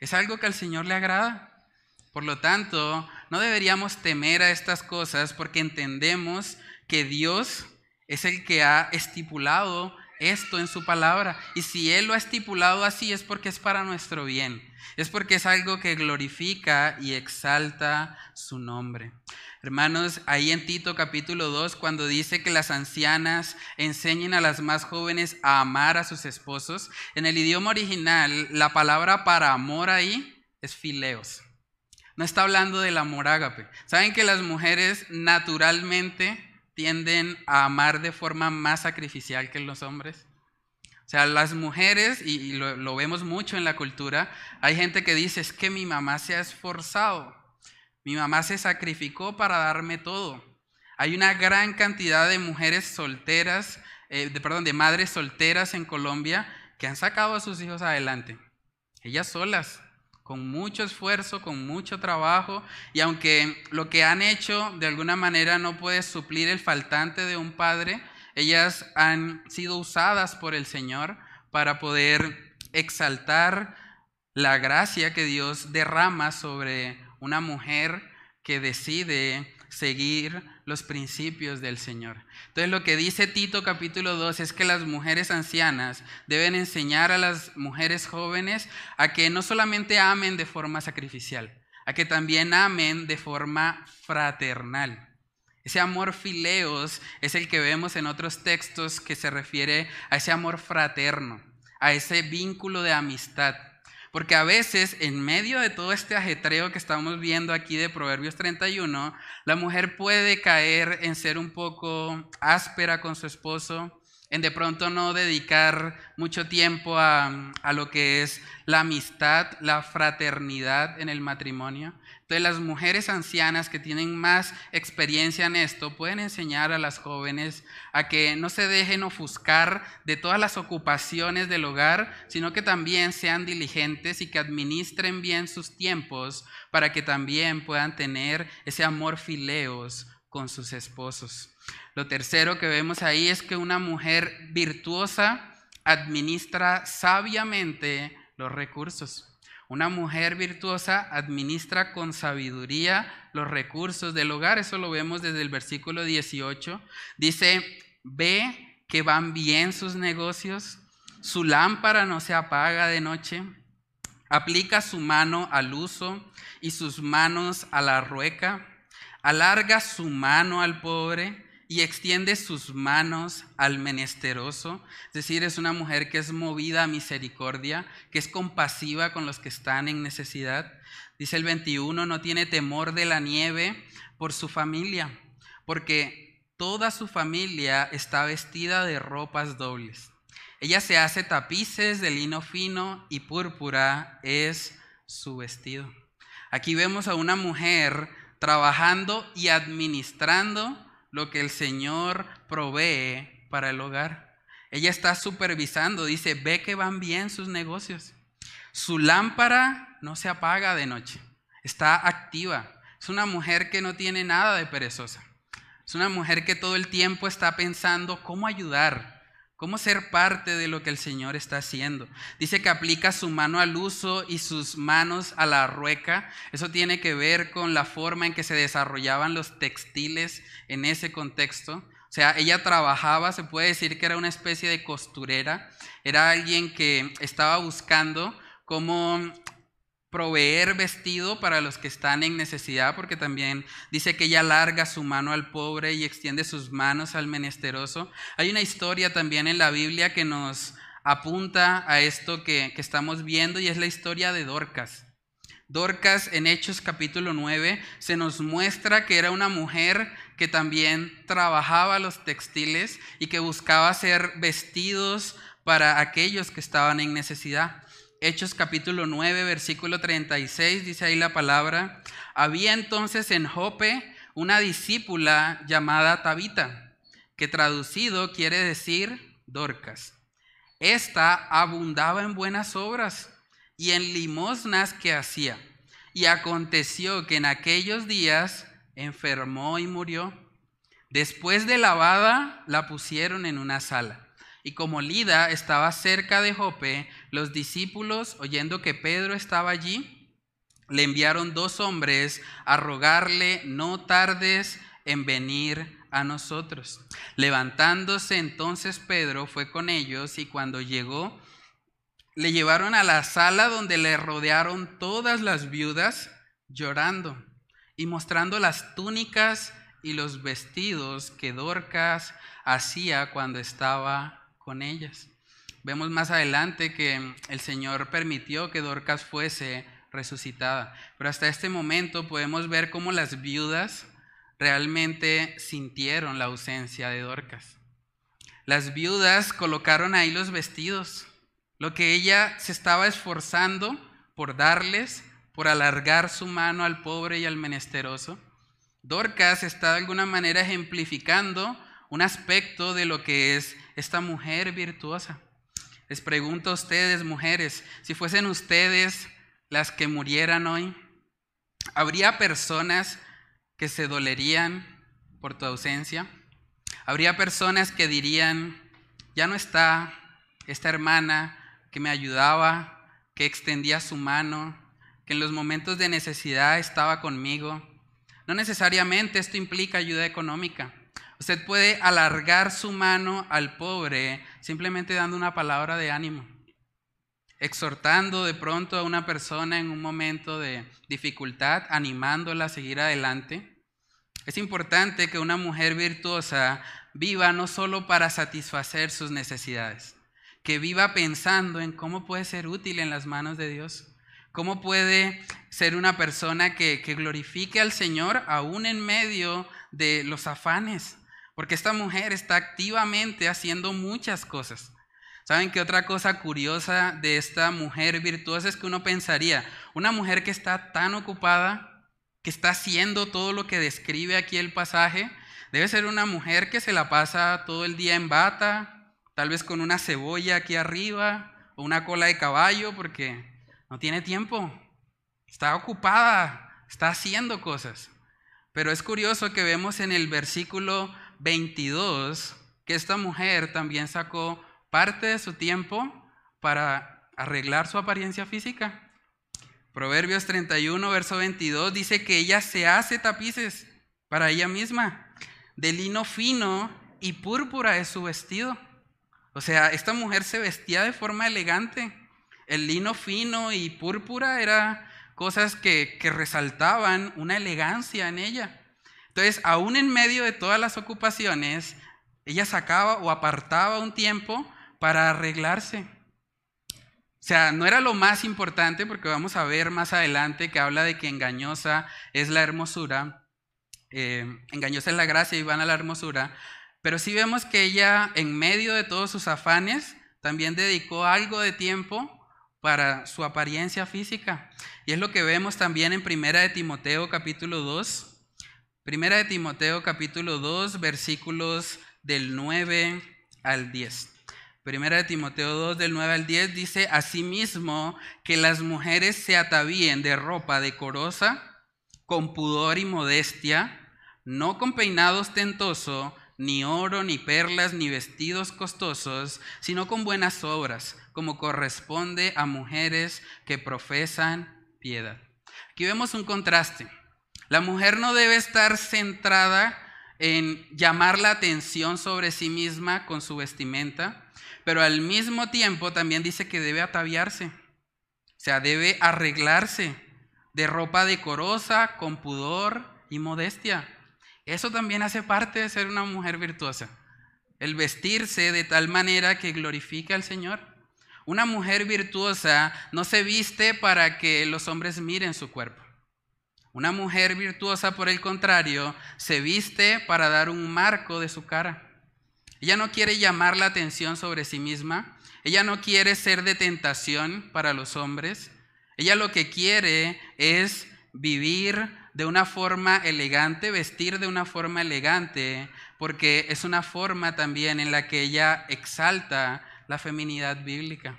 Es algo que al Señor le agrada. Por lo tanto, no deberíamos temer a estas cosas porque entendemos que Dios es el que ha estipulado esto en su palabra. Y si Él lo ha estipulado así es porque es para nuestro bien. Es porque es algo que glorifica y exalta su nombre. Hermanos, ahí en Tito capítulo 2, cuando dice que las ancianas enseñen a las más jóvenes a amar a sus esposos, en el idioma original la palabra para amor ahí es fileos. No está hablando del amor ágape. ¿Saben que las mujeres naturalmente tienden a amar de forma más sacrificial que los hombres? Sea, las mujeres, y, lo, lo vemos mucho en la cultura, hay gente que dice, es que mi mamá se ha esforzado mi mamá se sacrificó para darme todo. Hay una gran cantidad de mujeres solteras, eh, de, perdón, de madres solteras en Colombia que han sacado a sus hijos adelante. Ellas solas, con mucho esfuerzo, con mucho trabajo, y aunque lo que han hecho de alguna manera no puede suplir el faltante de un padre, ellas han sido usadas por el Señor para poder exaltar la gracia que Dios derrama sobre una mujer que decide seguir los principios del Señor. Entonces lo que dice Tito capítulo 2 es que las mujeres ancianas deben enseñar a las mujeres jóvenes a que no solamente amen de forma sacrificial, a que también amen de forma fraternal. Ese amor fileos es el que vemos en otros textos que se refiere a ese amor fraterno, a ese vínculo de amistad. Porque a veces, en medio de todo este ajetreo que estamos viendo aquí de Proverbios 31, la mujer puede caer en ser un poco áspera con su esposo, en de pronto no dedicar mucho tiempo a, a lo que es la amistad, la fraternidad en el matrimonio. Entonces las mujeres ancianas que tienen más experiencia en esto pueden enseñar a las jóvenes a que no se dejen ofuscar de todas las ocupaciones del hogar, sino que también sean diligentes y que administren bien sus tiempos para que también puedan tener ese amor fileos con sus esposos. Lo tercero que vemos ahí es que una mujer virtuosa administra sabiamente los recursos. Una mujer virtuosa administra con sabiduría los recursos del hogar. Eso lo vemos desde el versículo 18. Dice, ve que van bien sus negocios, su lámpara no se apaga de noche, aplica su mano al uso y sus manos a la rueca, alarga su mano al pobre y extiende sus manos al menesteroso, es decir, es una mujer que es movida a misericordia, que es compasiva con los que están en necesidad. Dice el 21, no tiene temor de la nieve por su familia, porque toda su familia está vestida de ropas dobles. Ella se hace tapices de lino fino y púrpura es su vestido. Aquí vemos a una mujer trabajando y administrando lo que el Señor provee para el hogar. Ella está supervisando, dice, ve que van bien sus negocios. Su lámpara no se apaga de noche, está activa. Es una mujer que no tiene nada de perezosa. Es una mujer que todo el tiempo está pensando cómo ayudar, cómo ser parte de lo que el Señor está haciendo. Dice que aplica su mano al uso y sus manos a la rueca. Eso tiene que ver con la forma en que se desarrollaban los textiles en ese contexto. O sea, ella trabajaba, se puede decir que era una especie de costurera, era alguien que estaba buscando cómo proveer vestido para los que están en necesidad, porque también dice que ella larga su mano al pobre y extiende sus manos al menesteroso. Hay una historia también en la Biblia que nos apunta a esto que, que estamos viendo y es la historia de Dorcas. Dorcas en Hechos capítulo 9 se nos muestra que era una mujer que también trabajaba los textiles y que buscaba hacer vestidos para aquellos que estaban en necesidad. Hechos capítulo 9, versículo 36, dice ahí la palabra, había entonces en Jope una discípula llamada Tabita, que traducido quiere decir Dorcas. Esta abundaba en buenas obras y en limosnas que hacía. Y aconteció que en aquellos días enfermó y murió. Después de lavada, la pusieron en una sala y como Lida estaba cerca de Jope, los discípulos, oyendo que Pedro estaba allí, le enviaron dos hombres a rogarle, no tardes en venir a nosotros. Levantándose entonces Pedro fue con ellos y cuando llegó, le llevaron a la sala donde le rodearon todas las viudas llorando y mostrando las túnicas y los vestidos que Dorcas hacía cuando estaba con ellas. Vemos más adelante que el Señor permitió que Dorcas fuese resucitada, pero hasta este momento podemos ver cómo las viudas realmente sintieron la ausencia de Dorcas. Las viudas colocaron ahí los vestidos, lo que ella se estaba esforzando por darles, por alargar su mano al pobre y al menesteroso. Dorcas está de alguna manera ejemplificando un aspecto de lo que es esta mujer virtuosa. Les pregunto a ustedes, mujeres, si fuesen ustedes las que murieran hoy, ¿habría personas que se dolerían por tu ausencia? ¿Habría personas que dirían, ya no está esta hermana que me ayudaba, que extendía su mano, que en los momentos de necesidad estaba conmigo? No necesariamente esto implica ayuda económica. Usted puede alargar su mano al pobre simplemente dando una palabra de ánimo, exhortando de pronto a una persona en un momento de dificultad, animándola a seguir adelante. Es importante que una mujer virtuosa viva no solo para satisfacer sus necesidades, que viva pensando en cómo puede ser útil en las manos de Dios, cómo puede ser una persona que, que glorifique al Señor aún en medio de los afanes, porque esta mujer está activamente haciendo muchas cosas. ¿Saben qué otra cosa curiosa de esta mujer virtuosa es que uno pensaría, una mujer que está tan ocupada, que está haciendo todo lo que describe aquí el pasaje, debe ser una mujer que se la pasa todo el día en bata, tal vez con una cebolla aquí arriba o una cola de caballo, porque no tiene tiempo, está ocupada, está haciendo cosas. Pero es curioso que vemos en el versículo 22 que esta mujer también sacó parte de su tiempo para arreglar su apariencia física. Proverbios 31, verso 22 dice que ella se hace tapices para ella misma, de lino fino y púrpura es su vestido. O sea, esta mujer se vestía de forma elegante. El lino fino y púrpura era cosas que, que resaltaban una elegancia en ella. Entonces, aún en medio de todas las ocupaciones, ella sacaba o apartaba un tiempo para arreglarse. O sea, no era lo más importante porque vamos a ver más adelante que habla de que engañosa es la hermosura, eh, engañosa es la gracia y van a la hermosura, pero sí vemos que ella en medio de todos sus afanes también dedicó algo de tiempo para su apariencia física. Y es lo que vemos también en Primera de Timoteo capítulo 2, Primera de Timoteo capítulo 2 versículos del 9 al 10. Primera de Timoteo 2 del 9 al 10 dice, asimismo que las mujeres se atavíen de ropa decorosa, con pudor y modestia, no con peinado ostentoso, ni oro, ni perlas, ni vestidos costosos, sino con buenas obras, como corresponde a mujeres que profesan piedad. Aquí vemos un contraste. La mujer no debe estar centrada en llamar la atención sobre sí misma con su vestimenta, pero al mismo tiempo también dice que debe ataviarse, o sea, debe arreglarse de ropa decorosa, con pudor y modestia. Eso también hace parte de ser una mujer virtuosa. El vestirse de tal manera que glorifica al Señor. Una mujer virtuosa no se viste para que los hombres miren su cuerpo. Una mujer virtuosa, por el contrario, se viste para dar un marco de su cara. Ella no quiere llamar la atención sobre sí misma. Ella no quiere ser de tentación para los hombres. Ella lo que quiere es vivir de una forma elegante, vestir de una forma elegante, porque es una forma también en la que ella exalta la feminidad bíblica.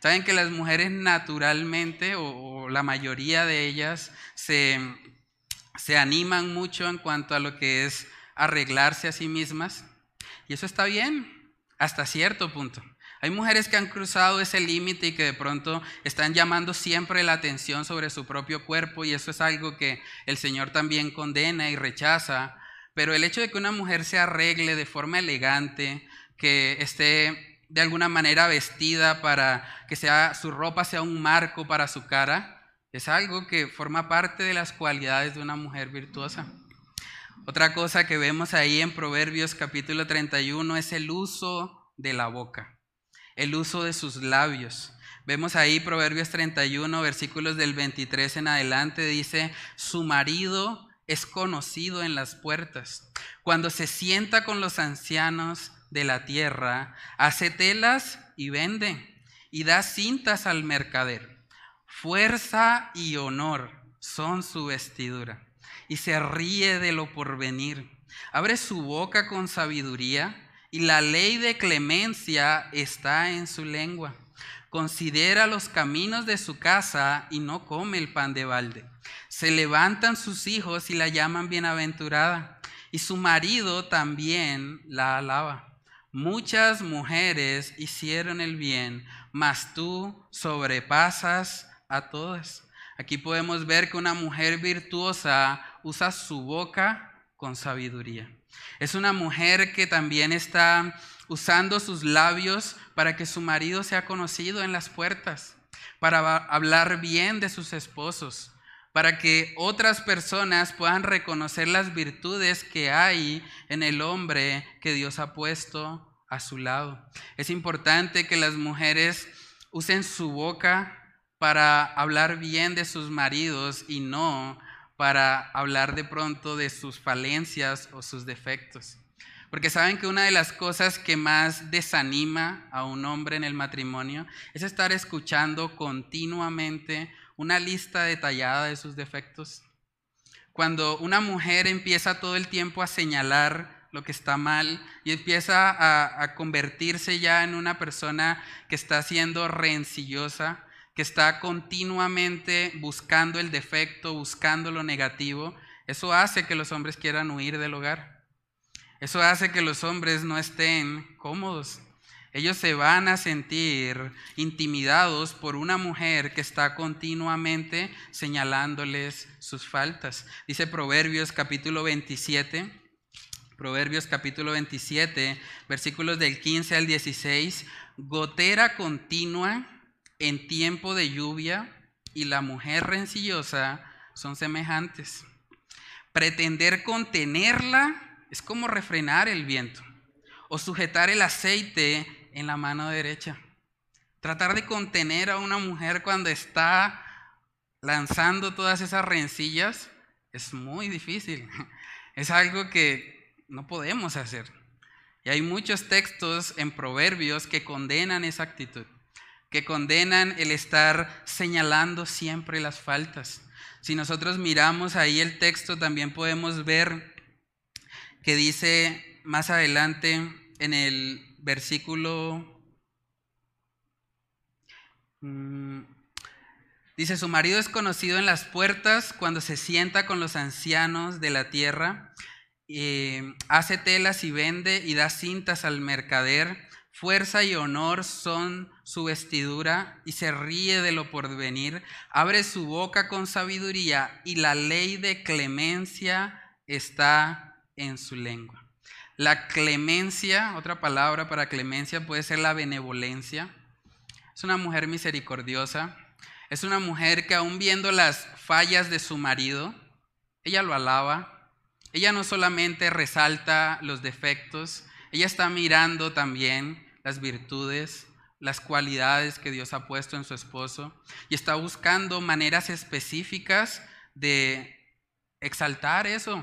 Saben que las mujeres naturalmente, o, la mayoría de ellas, se, se animan mucho en cuanto a lo que es arreglarse a sí mismas. Y eso está bien, hasta cierto punto. Hay mujeres que han cruzado ese límite y que de pronto están llamando siempre la atención sobre su propio cuerpo y eso es algo que el Señor también condena y rechaza. Pero el hecho de que una mujer se arregle de forma elegante, que esté de alguna manera vestida para que sea, su ropa sea un marco para su cara, es algo que forma parte de las cualidades de una mujer virtuosa. Otra cosa que vemos ahí en Proverbios capítulo 31 es el uso de la boca el uso de sus labios. Vemos ahí Proverbios 31, versículos del 23 en adelante, dice, su marido es conocido en las puertas. Cuando se sienta con los ancianos de la tierra, hace telas y vende, y da cintas al mercader. Fuerza y honor son su vestidura, y se ríe de lo porvenir. Abre su boca con sabiduría y la ley de clemencia está en su lengua. Considera los caminos de su casa y no come el pan de balde. Se levantan sus hijos y la llaman bienaventurada, y su marido también la alaba. Muchas mujeres hicieron el bien, mas tú sobrepasas a todas. Aquí podemos ver que una mujer virtuosa usa su boca con sabiduría. Es una mujer que también está usando sus labios para que su marido sea conocido en las puertas, para hablar bien de sus esposos, para que otras personas puedan reconocer las virtudes que hay en el hombre que Dios ha puesto a su lado. Es importante que las mujeres usen su boca para hablar bien de sus maridos y no para hablar de pronto de sus falencias o sus defectos. Porque saben que una de las cosas que más desanima a un hombre en el matrimonio es estar escuchando continuamente una lista detallada de sus defectos. Cuando una mujer empieza todo el tiempo a señalar lo que está mal y empieza a, convertirse ya en una persona que está siendo rencillosa, que está continuamente buscando el defecto, buscando lo negativo, eso hace que los hombres quieran huir del hogar. Eso hace que los hombres no estén cómodos. Ellos se van a sentir intimidados por una mujer que está continuamente señalándoles sus faltas. Dice Proverbios capítulo 27, Proverbios capítulo 27, versículos del 15 al 16, gotera continua en tiempo de lluvia y la mujer rencillosa son semejantes. Pretender contenerla es como refrenar el viento o sujetar el aceite en la mano derecha. Tratar de contener a una mujer cuando está lanzando todas esas rencillas es muy difícil. Es algo que no podemos hacer. Y hay muchos textos en proverbios que condenan esa actitud que condenan el estar señalando siempre las faltas. Si nosotros miramos ahí el texto, también podemos ver que dice más adelante en el versículo, mm, dice, su marido es conocido en las puertas cuando se sienta con los ancianos de la tierra eh, hace telas y vende y da cintas al mercader. Fuerza y honor son su vestidura y se ríe de lo porvenir. Abre su boca con sabiduría y la ley de clemencia está en su lengua. La clemencia, otra palabra para clemencia puede ser la benevolencia. Es una mujer misericordiosa. Es una mujer que aún viendo las fallas de su marido, ella lo alaba. Ella no solamente resalta los defectos, ella está mirando también las virtudes, las cualidades que Dios ha puesto en su esposo y está buscando maneras específicas de exaltar eso,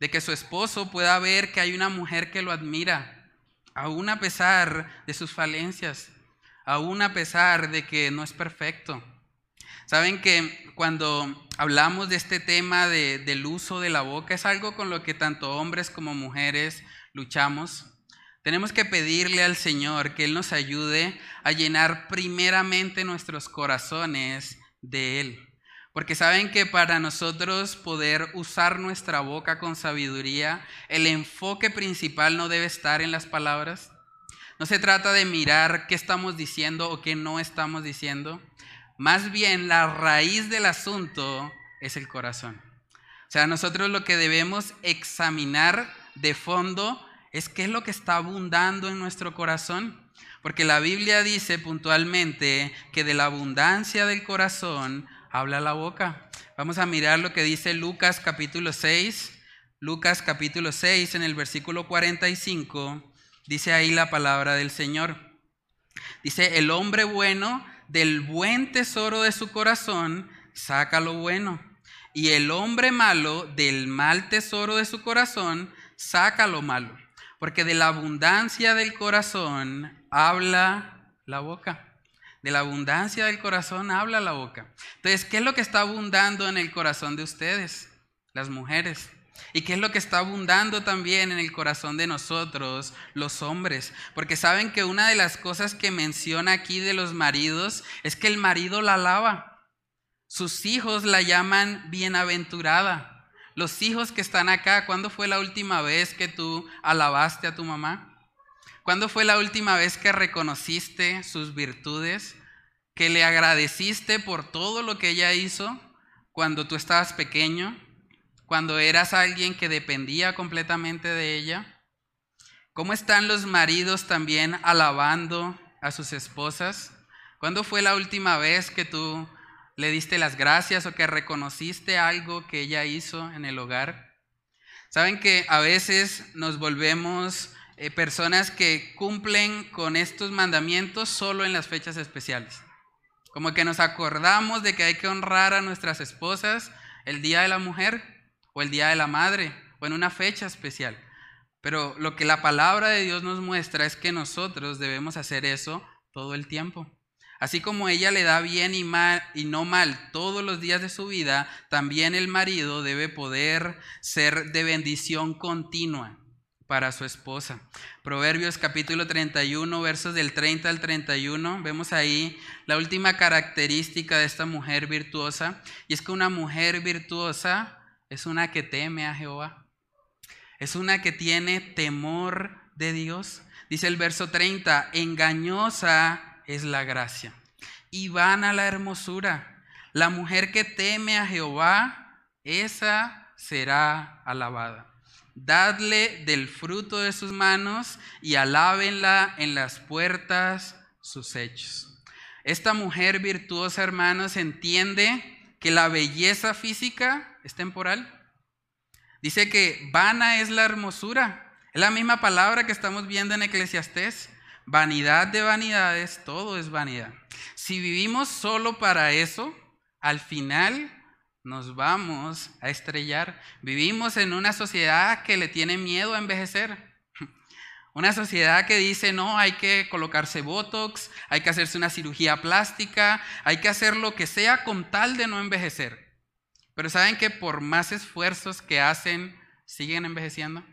de que su esposo pueda ver que hay una mujer que lo admira, aún a pesar de sus falencias, aún a pesar de que no es perfecto. Saben que cuando hablamos de este tema del uso de la boca, es algo con lo que tanto hombres como mujeres luchamos. Tenemos que pedirle al Señor que Él nos ayude a llenar primeramente nuestros corazones de Él. Porque saben que para nosotros poder usar nuestra boca con sabiduría, el enfoque principal no debe estar en las palabras. No se trata de mirar qué estamos diciendo o qué no estamos diciendo. Más bien la raíz del asunto es el corazón. O sea, nosotros lo que debemos examinar de fondo es qué es lo que está abundando en nuestro corazón. Porque la Biblia dice puntualmente que de la abundancia del corazón habla la boca. Vamos a mirar lo que dice Lucas capítulo 6. Lucas capítulo 6 en el versículo 45 dice ahí la palabra del Señor. Dice, el hombre bueno del buen tesoro de su corazón saca lo bueno. Y el hombre malo del mal tesoro de su corazón saca lo malo porque de la abundancia del corazón habla la boca. De la abundancia del corazón habla la boca. Entonces, ¿qué es lo que está abundando en el corazón de ustedes, las mujeres? ¿Y qué es lo que está abundando también en el corazón de nosotros, los hombres? Porque saben que una de las cosas que menciona aquí de los maridos es que el marido la alaba. Sus hijos la llaman bienaventurada. Los hijos que están acá, ¿cuándo fue la última vez que tú alabaste a tu mamá? ¿Cuándo fue la última vez que reconociste sus virtudes? ¿Que le agradeciste por todo lo que ella hizo cuando tú estabas pequeño? Cuando eras alguien que dependía completamente de ella? ¿Cómo están los maridos también alabando a sus esposas? ¿Cuándo fue la última vez que tú le diste las gracias o que reconociste algo que ella hizo en el hogar. Saben que a veces nos volvemos eh, personas que cumplen con estos mandamientos solo en las fechas especiales. Como que nos acordamos de que hay que honrar a nuestras esposas el Día de la Mujer o el Día de la Madre o en una fecha especial. Pero lo que la palabra de Dios nos muestra es que nosotros debemos hacer eso todo el tiempo. Así como ella le da bien y, mal, y no mal todos los días de su vida, también el marido debe poder ser de bendición continua para su esposa. Proverbios capítulo 31, versos del 30 al 31, vemos ahí la última característica de esta mujer virtuosa, y es que una mujer virtuosa es una que teme a Jehová, es una que tiene temor de Dios. Dice el verso 30, engañosa es la gracia. Y van a la hermosura. La mujer que teme a Jehová, esa será alabada. Dadle del fruto de sus manos y alábenla en las puertas sus hechos. Esta mujer virtuosa, hermanos, entiende que la belleza física es temporal. Dice que vana es la hermosura. Es la misma palabra que estamos viendo en Eclesiastés. Vanidad de vanidades, todo es vanidad. Si vivimos solo para eso, al final nos vamos a estrellar. Vivimos en una sociedad que le tiene miedo a envejecer. Una sociedad que dice, no, hay que colocarse Botox, hay que hacerse una cirugía plástica, hay que hacer lo que sea con tal de no envejecer. Pero ¿saben que por más esfuerzos que hacen, siguen envejeciendo?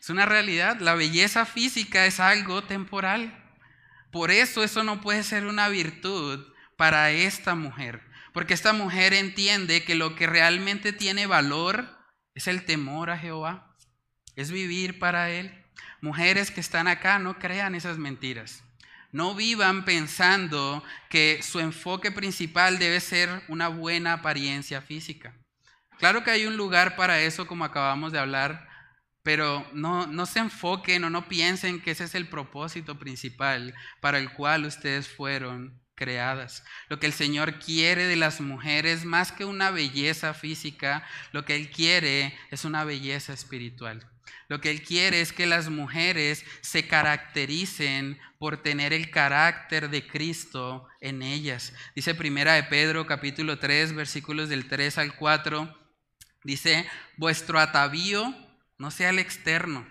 Es una realidad. La belleza física es algo temporal. Por eso eso no puede ser una virtud para esta mujer. Porque esta mujer entiende que lo que realmente tiene valor Es el temor a Jehová. Es vivir para Él. Mujeres que están acá, no crean esas mentiras. No vivan pensando que su enfoque principal debe ser una buena apariencia física. Claro que hay un lugar para eso, como acabamos de hablar, pero no, no se enfoquen o no piensen que ese es el propósito principal para el cual ustedes fueron creadas. Lo que el Señor quiere de las mujeres, más que una belleza física, lo que Él quiere es una belleza espiritual. Lo que Él quiere es que las mujeres se caractericen por tener el carácter de Cristo en ellas. Dice primera de Pedro capítulo 3 versículos del 3 al 4. Dice, vuestro atavío no sea el externo,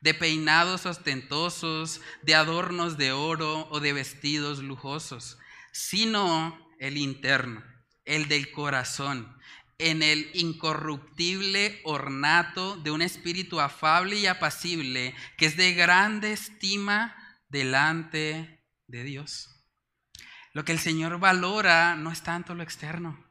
de peinados ostentosos, de adornos de oro o de vestidos lujosos, sino el interno, el del corazón, en el incorruptible ornato de un espíritu afable y apacible, que es de grande estima delante de Dios. Lo que el Señor valora no es tanto lo externo.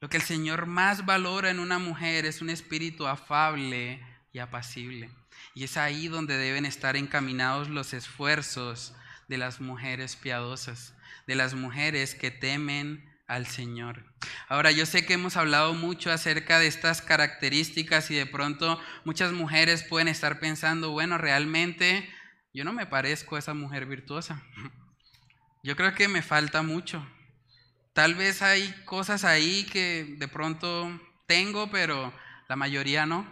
Lo que el Señor más valora en una mujer es un espíritu afable y apacible. Y es ahí donde deben estar encaminados los esfuerzos de las mujeres piadosas, de las mujeres que temen al Señor. Ahora, yo sé que hemos hablado mucho acerca de estas características y de pronto muchas mujeres pueden estar pensando, bueno, realmente yo no me parezco a esa mujer virtuosa. Yo creo que me falta mucho. Tal vez hay cosas ahí que de pronto tengo, pero la mayoría no.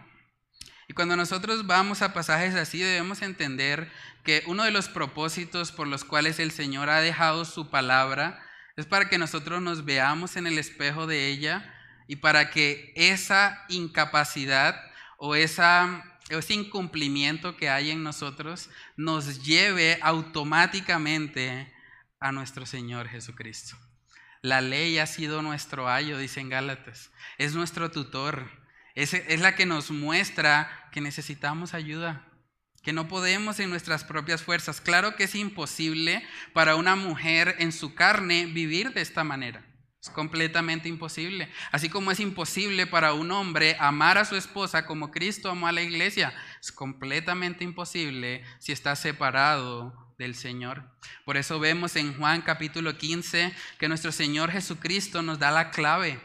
Y cuando nosotros vamos a pasajes así, debemos entender que uno de los propósitos por los cuales el Señor ha dejado su palabra es para que nosotros nos veamos en el espejo de ella y para que esa incapacidad o esa, ese incumplimiento que hay en nosotros nos lleve automáticamente a nuestro Señor Jesucristo. La ley ha sido nuestro ayo, dicen Gálatas. Es nuestro tutor. Es, la que nos muestra que necesitamos ayuda, que no podemos en nuestras propias fuerzas. Claro que es imposible para una mujer en su carne vivir de esta manera. Es completamente imposible. Así como es imposible para un hombre amar a su esposa como Cristo amó a la iglesia. Es completamente imposible si está separado del Señor. Por eso vemos en Juan capítulo 15 que nuestro Señor Jesucristo nos da la clave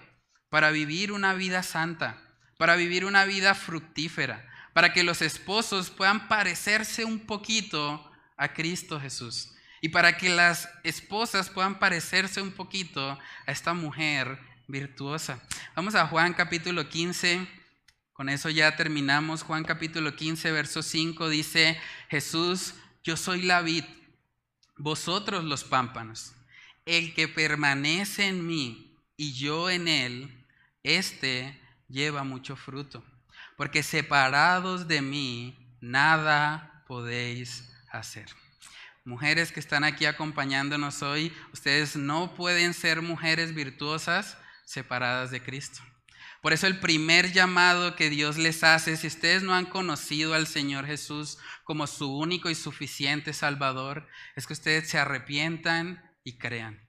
para vivir una vida santa, para vivir una vida fructífera, para que los esposos puedan parecerse un poquito a Cristo Jesús y para que las esposas puedan parecerse un poquito a esta mujer virtuosa. Vamos a Juan capítulo 15. Con eso ya terminamos. Juan capítulo 15, verso 5 dice, Jesús yo soy la vid, vosotros los pámpanos. El que permanece en mí y yo en él, éste lleva mucho fruto. Porque separados de mí, nada podéis hacer. Mujeres que están aquí acompañándonos hoy, ustedes no pueden ser mujeres virtuosas separadas de Cristo. Por eso el primer llamado que Dios les hace, si ustedes no han conocido al Señor Jesús como su único y suficiente Salvador, es que ustedes se arrepientan y crean.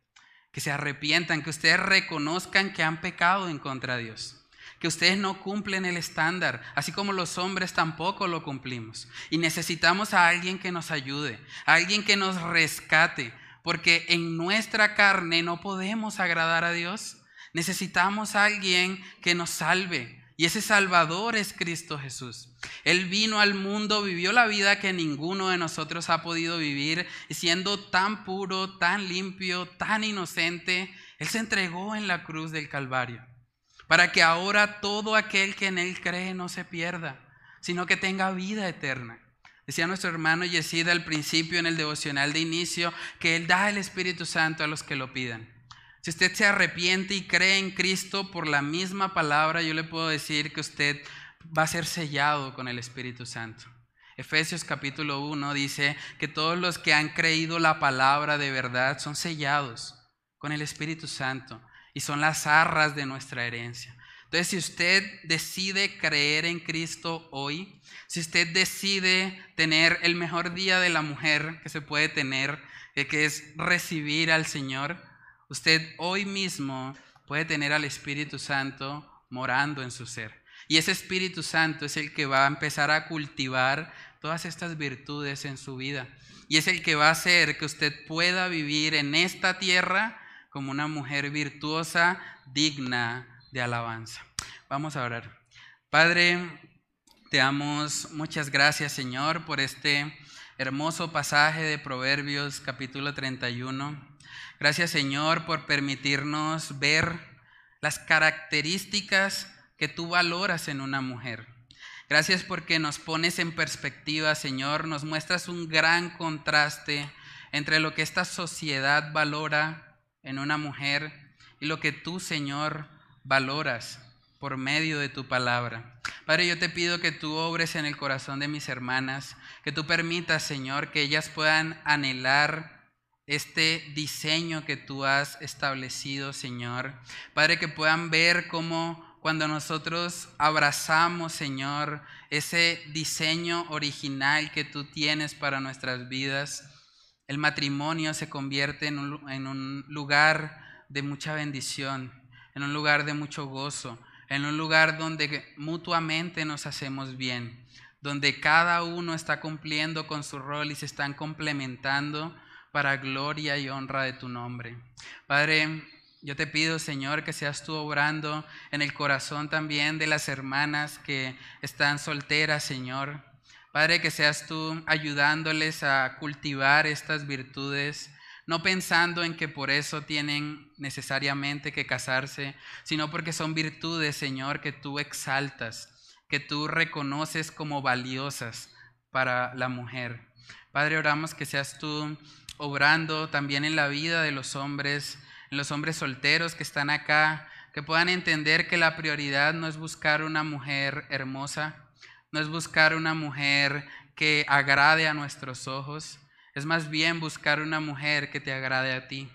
Que se arrepientan, que ustedes reconozcan que han pecado en contra de Dios. Ustedes no cumplen el estándar, así como los hombres tampoco lo cumplimos. Y necesitamos a alguien que nos ayude, a alguien que nos rescate, porque en nuestra carne no podemos agradar a Dios. Necesitamos a alguien que nos salve. Y ese Salvador es Cristo Jesús. Él vino al mundo, vivió la vida que ninguno de nosotros ha podido vivir, y siendo tan puro, tan limpio, tan inocente, Él se entregó en la cruz del Calvario, para que ahora todo aquel que en Él cree no se pierda, sino que tenga vida eterna. Decía nuestro hermano Yesida al principio en el devocional de inicio que Él da el Espíritu Santo a los que lo pidan. Si usted se arrepiente y cree en Cristo por la misma palabra, yo le puedo decir que usted va a ser sellado con el Espíritu Santo. Efesios capítulo 1 dice que todos los que han creído la palabra de verdad son sellados con el Espíritu Santo y son las arras de nuestra herencia. Entonces, si usted decide creer en Cristo hoy, si usted decide tener el mejor día de la mujer que se puede tener, que es recibir al Señor, Usted hoy mismo puede tener al Espíritu Santo morando en su ser. Y ese Espíritu Santo es el que va a empezar a cultivar todas estas virtudes en su vida. Y es el que va a hacer que usted pueda vivir en esta tierra como una mujer virtuosa, digna de alabanza. Vamos a orar. Padre, te damos muchas gracias, Señor, por este hermoso pasaje de Proverbios capítulo 31. Gracias, Señor, por permitirnos ver las características que tú valoras en una mujer. Gracias porque nos pones en perspectiva, Señor, nos muestras un gran contraste entre lo que esta sociedad valora en una mujer y lo que tú, Señor, valoras por medio de tu palabra. Padre, yo te pido que tú obres en el corazón de mis hermanas, que tú permitas, Señor, que ellas puedan anhelar este diseño que tú has establecido, Señor. Padre, que puedan ver cómo cuando nosotros abrazamos, Señor, ese diseño original que tú tienes para nuestras vidas, el matrimonio se convierte en un, lugar de mucha bendición, en un lugar de mucho gozo, en un lugar donde mutuamente nos hacemos bien, donde cada uno está cumpliendo con su rol y se están complementando para gloria y honra de tu nombre. Padre, yo te pido, Señor, que seas tú obrando en el corazón también de las hermanas que están solteras, Señor. Padre, que seas tú ayudándoles a cultivar estas virtudes, no pensando en que por eso tienen necesariamente que casarse, sino porque son virtudes, Señor, que tú exaltas, que tú reconoces como valiosas para la mujer. Padre, oramos que seas tú obrando también en la vida de los hombres en los hombres solteros que están acá, que puedan entender que la prioridad no es buscar una mujer hermosa, no es buscar una mujer que agrade a nuestros ojos, es más bien buscar una mujer que te agrade a ti,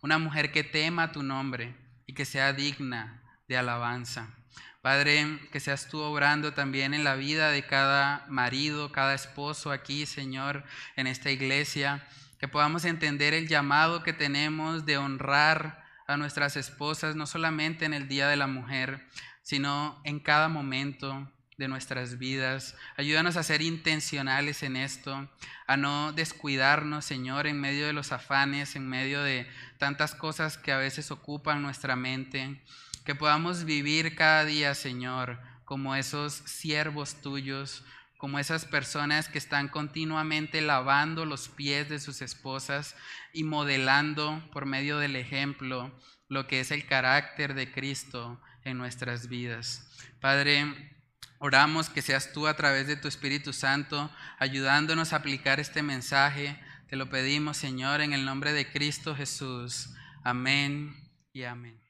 una mujer que tema tu nombre y que sea digna de alabanza. Padre, que seas tú obrando también en la vida de cada marido, cada esposo aquí, Señor, en esta iglesia que podamos entender el llamado que tenemos de honrar a nuestras esposas, no solamente en el Día de la Mujer, sino en cada momento de nuestras vidas. Ayúdanos a ser intencionales en esto, a no descuidarnos, Señor, en medio de los afanes, en medio de tantas cosas que a veces ocupan nuestra mente. Que podamos vivir cada día, Señor, como esos siervos tuyos, como esas personas que están continuamente lavando los pies de sus esposas y modelando por medio del ejemplo lo que es el carácter de Cristo en nuestras vidas. Padre, oramos que seas tú a través de tu Espíritu Santo ayudándonos a aplicar este mensaje. Te lo pedimos, Señor, en el nombre de Cristo Jesús. Amén y amén.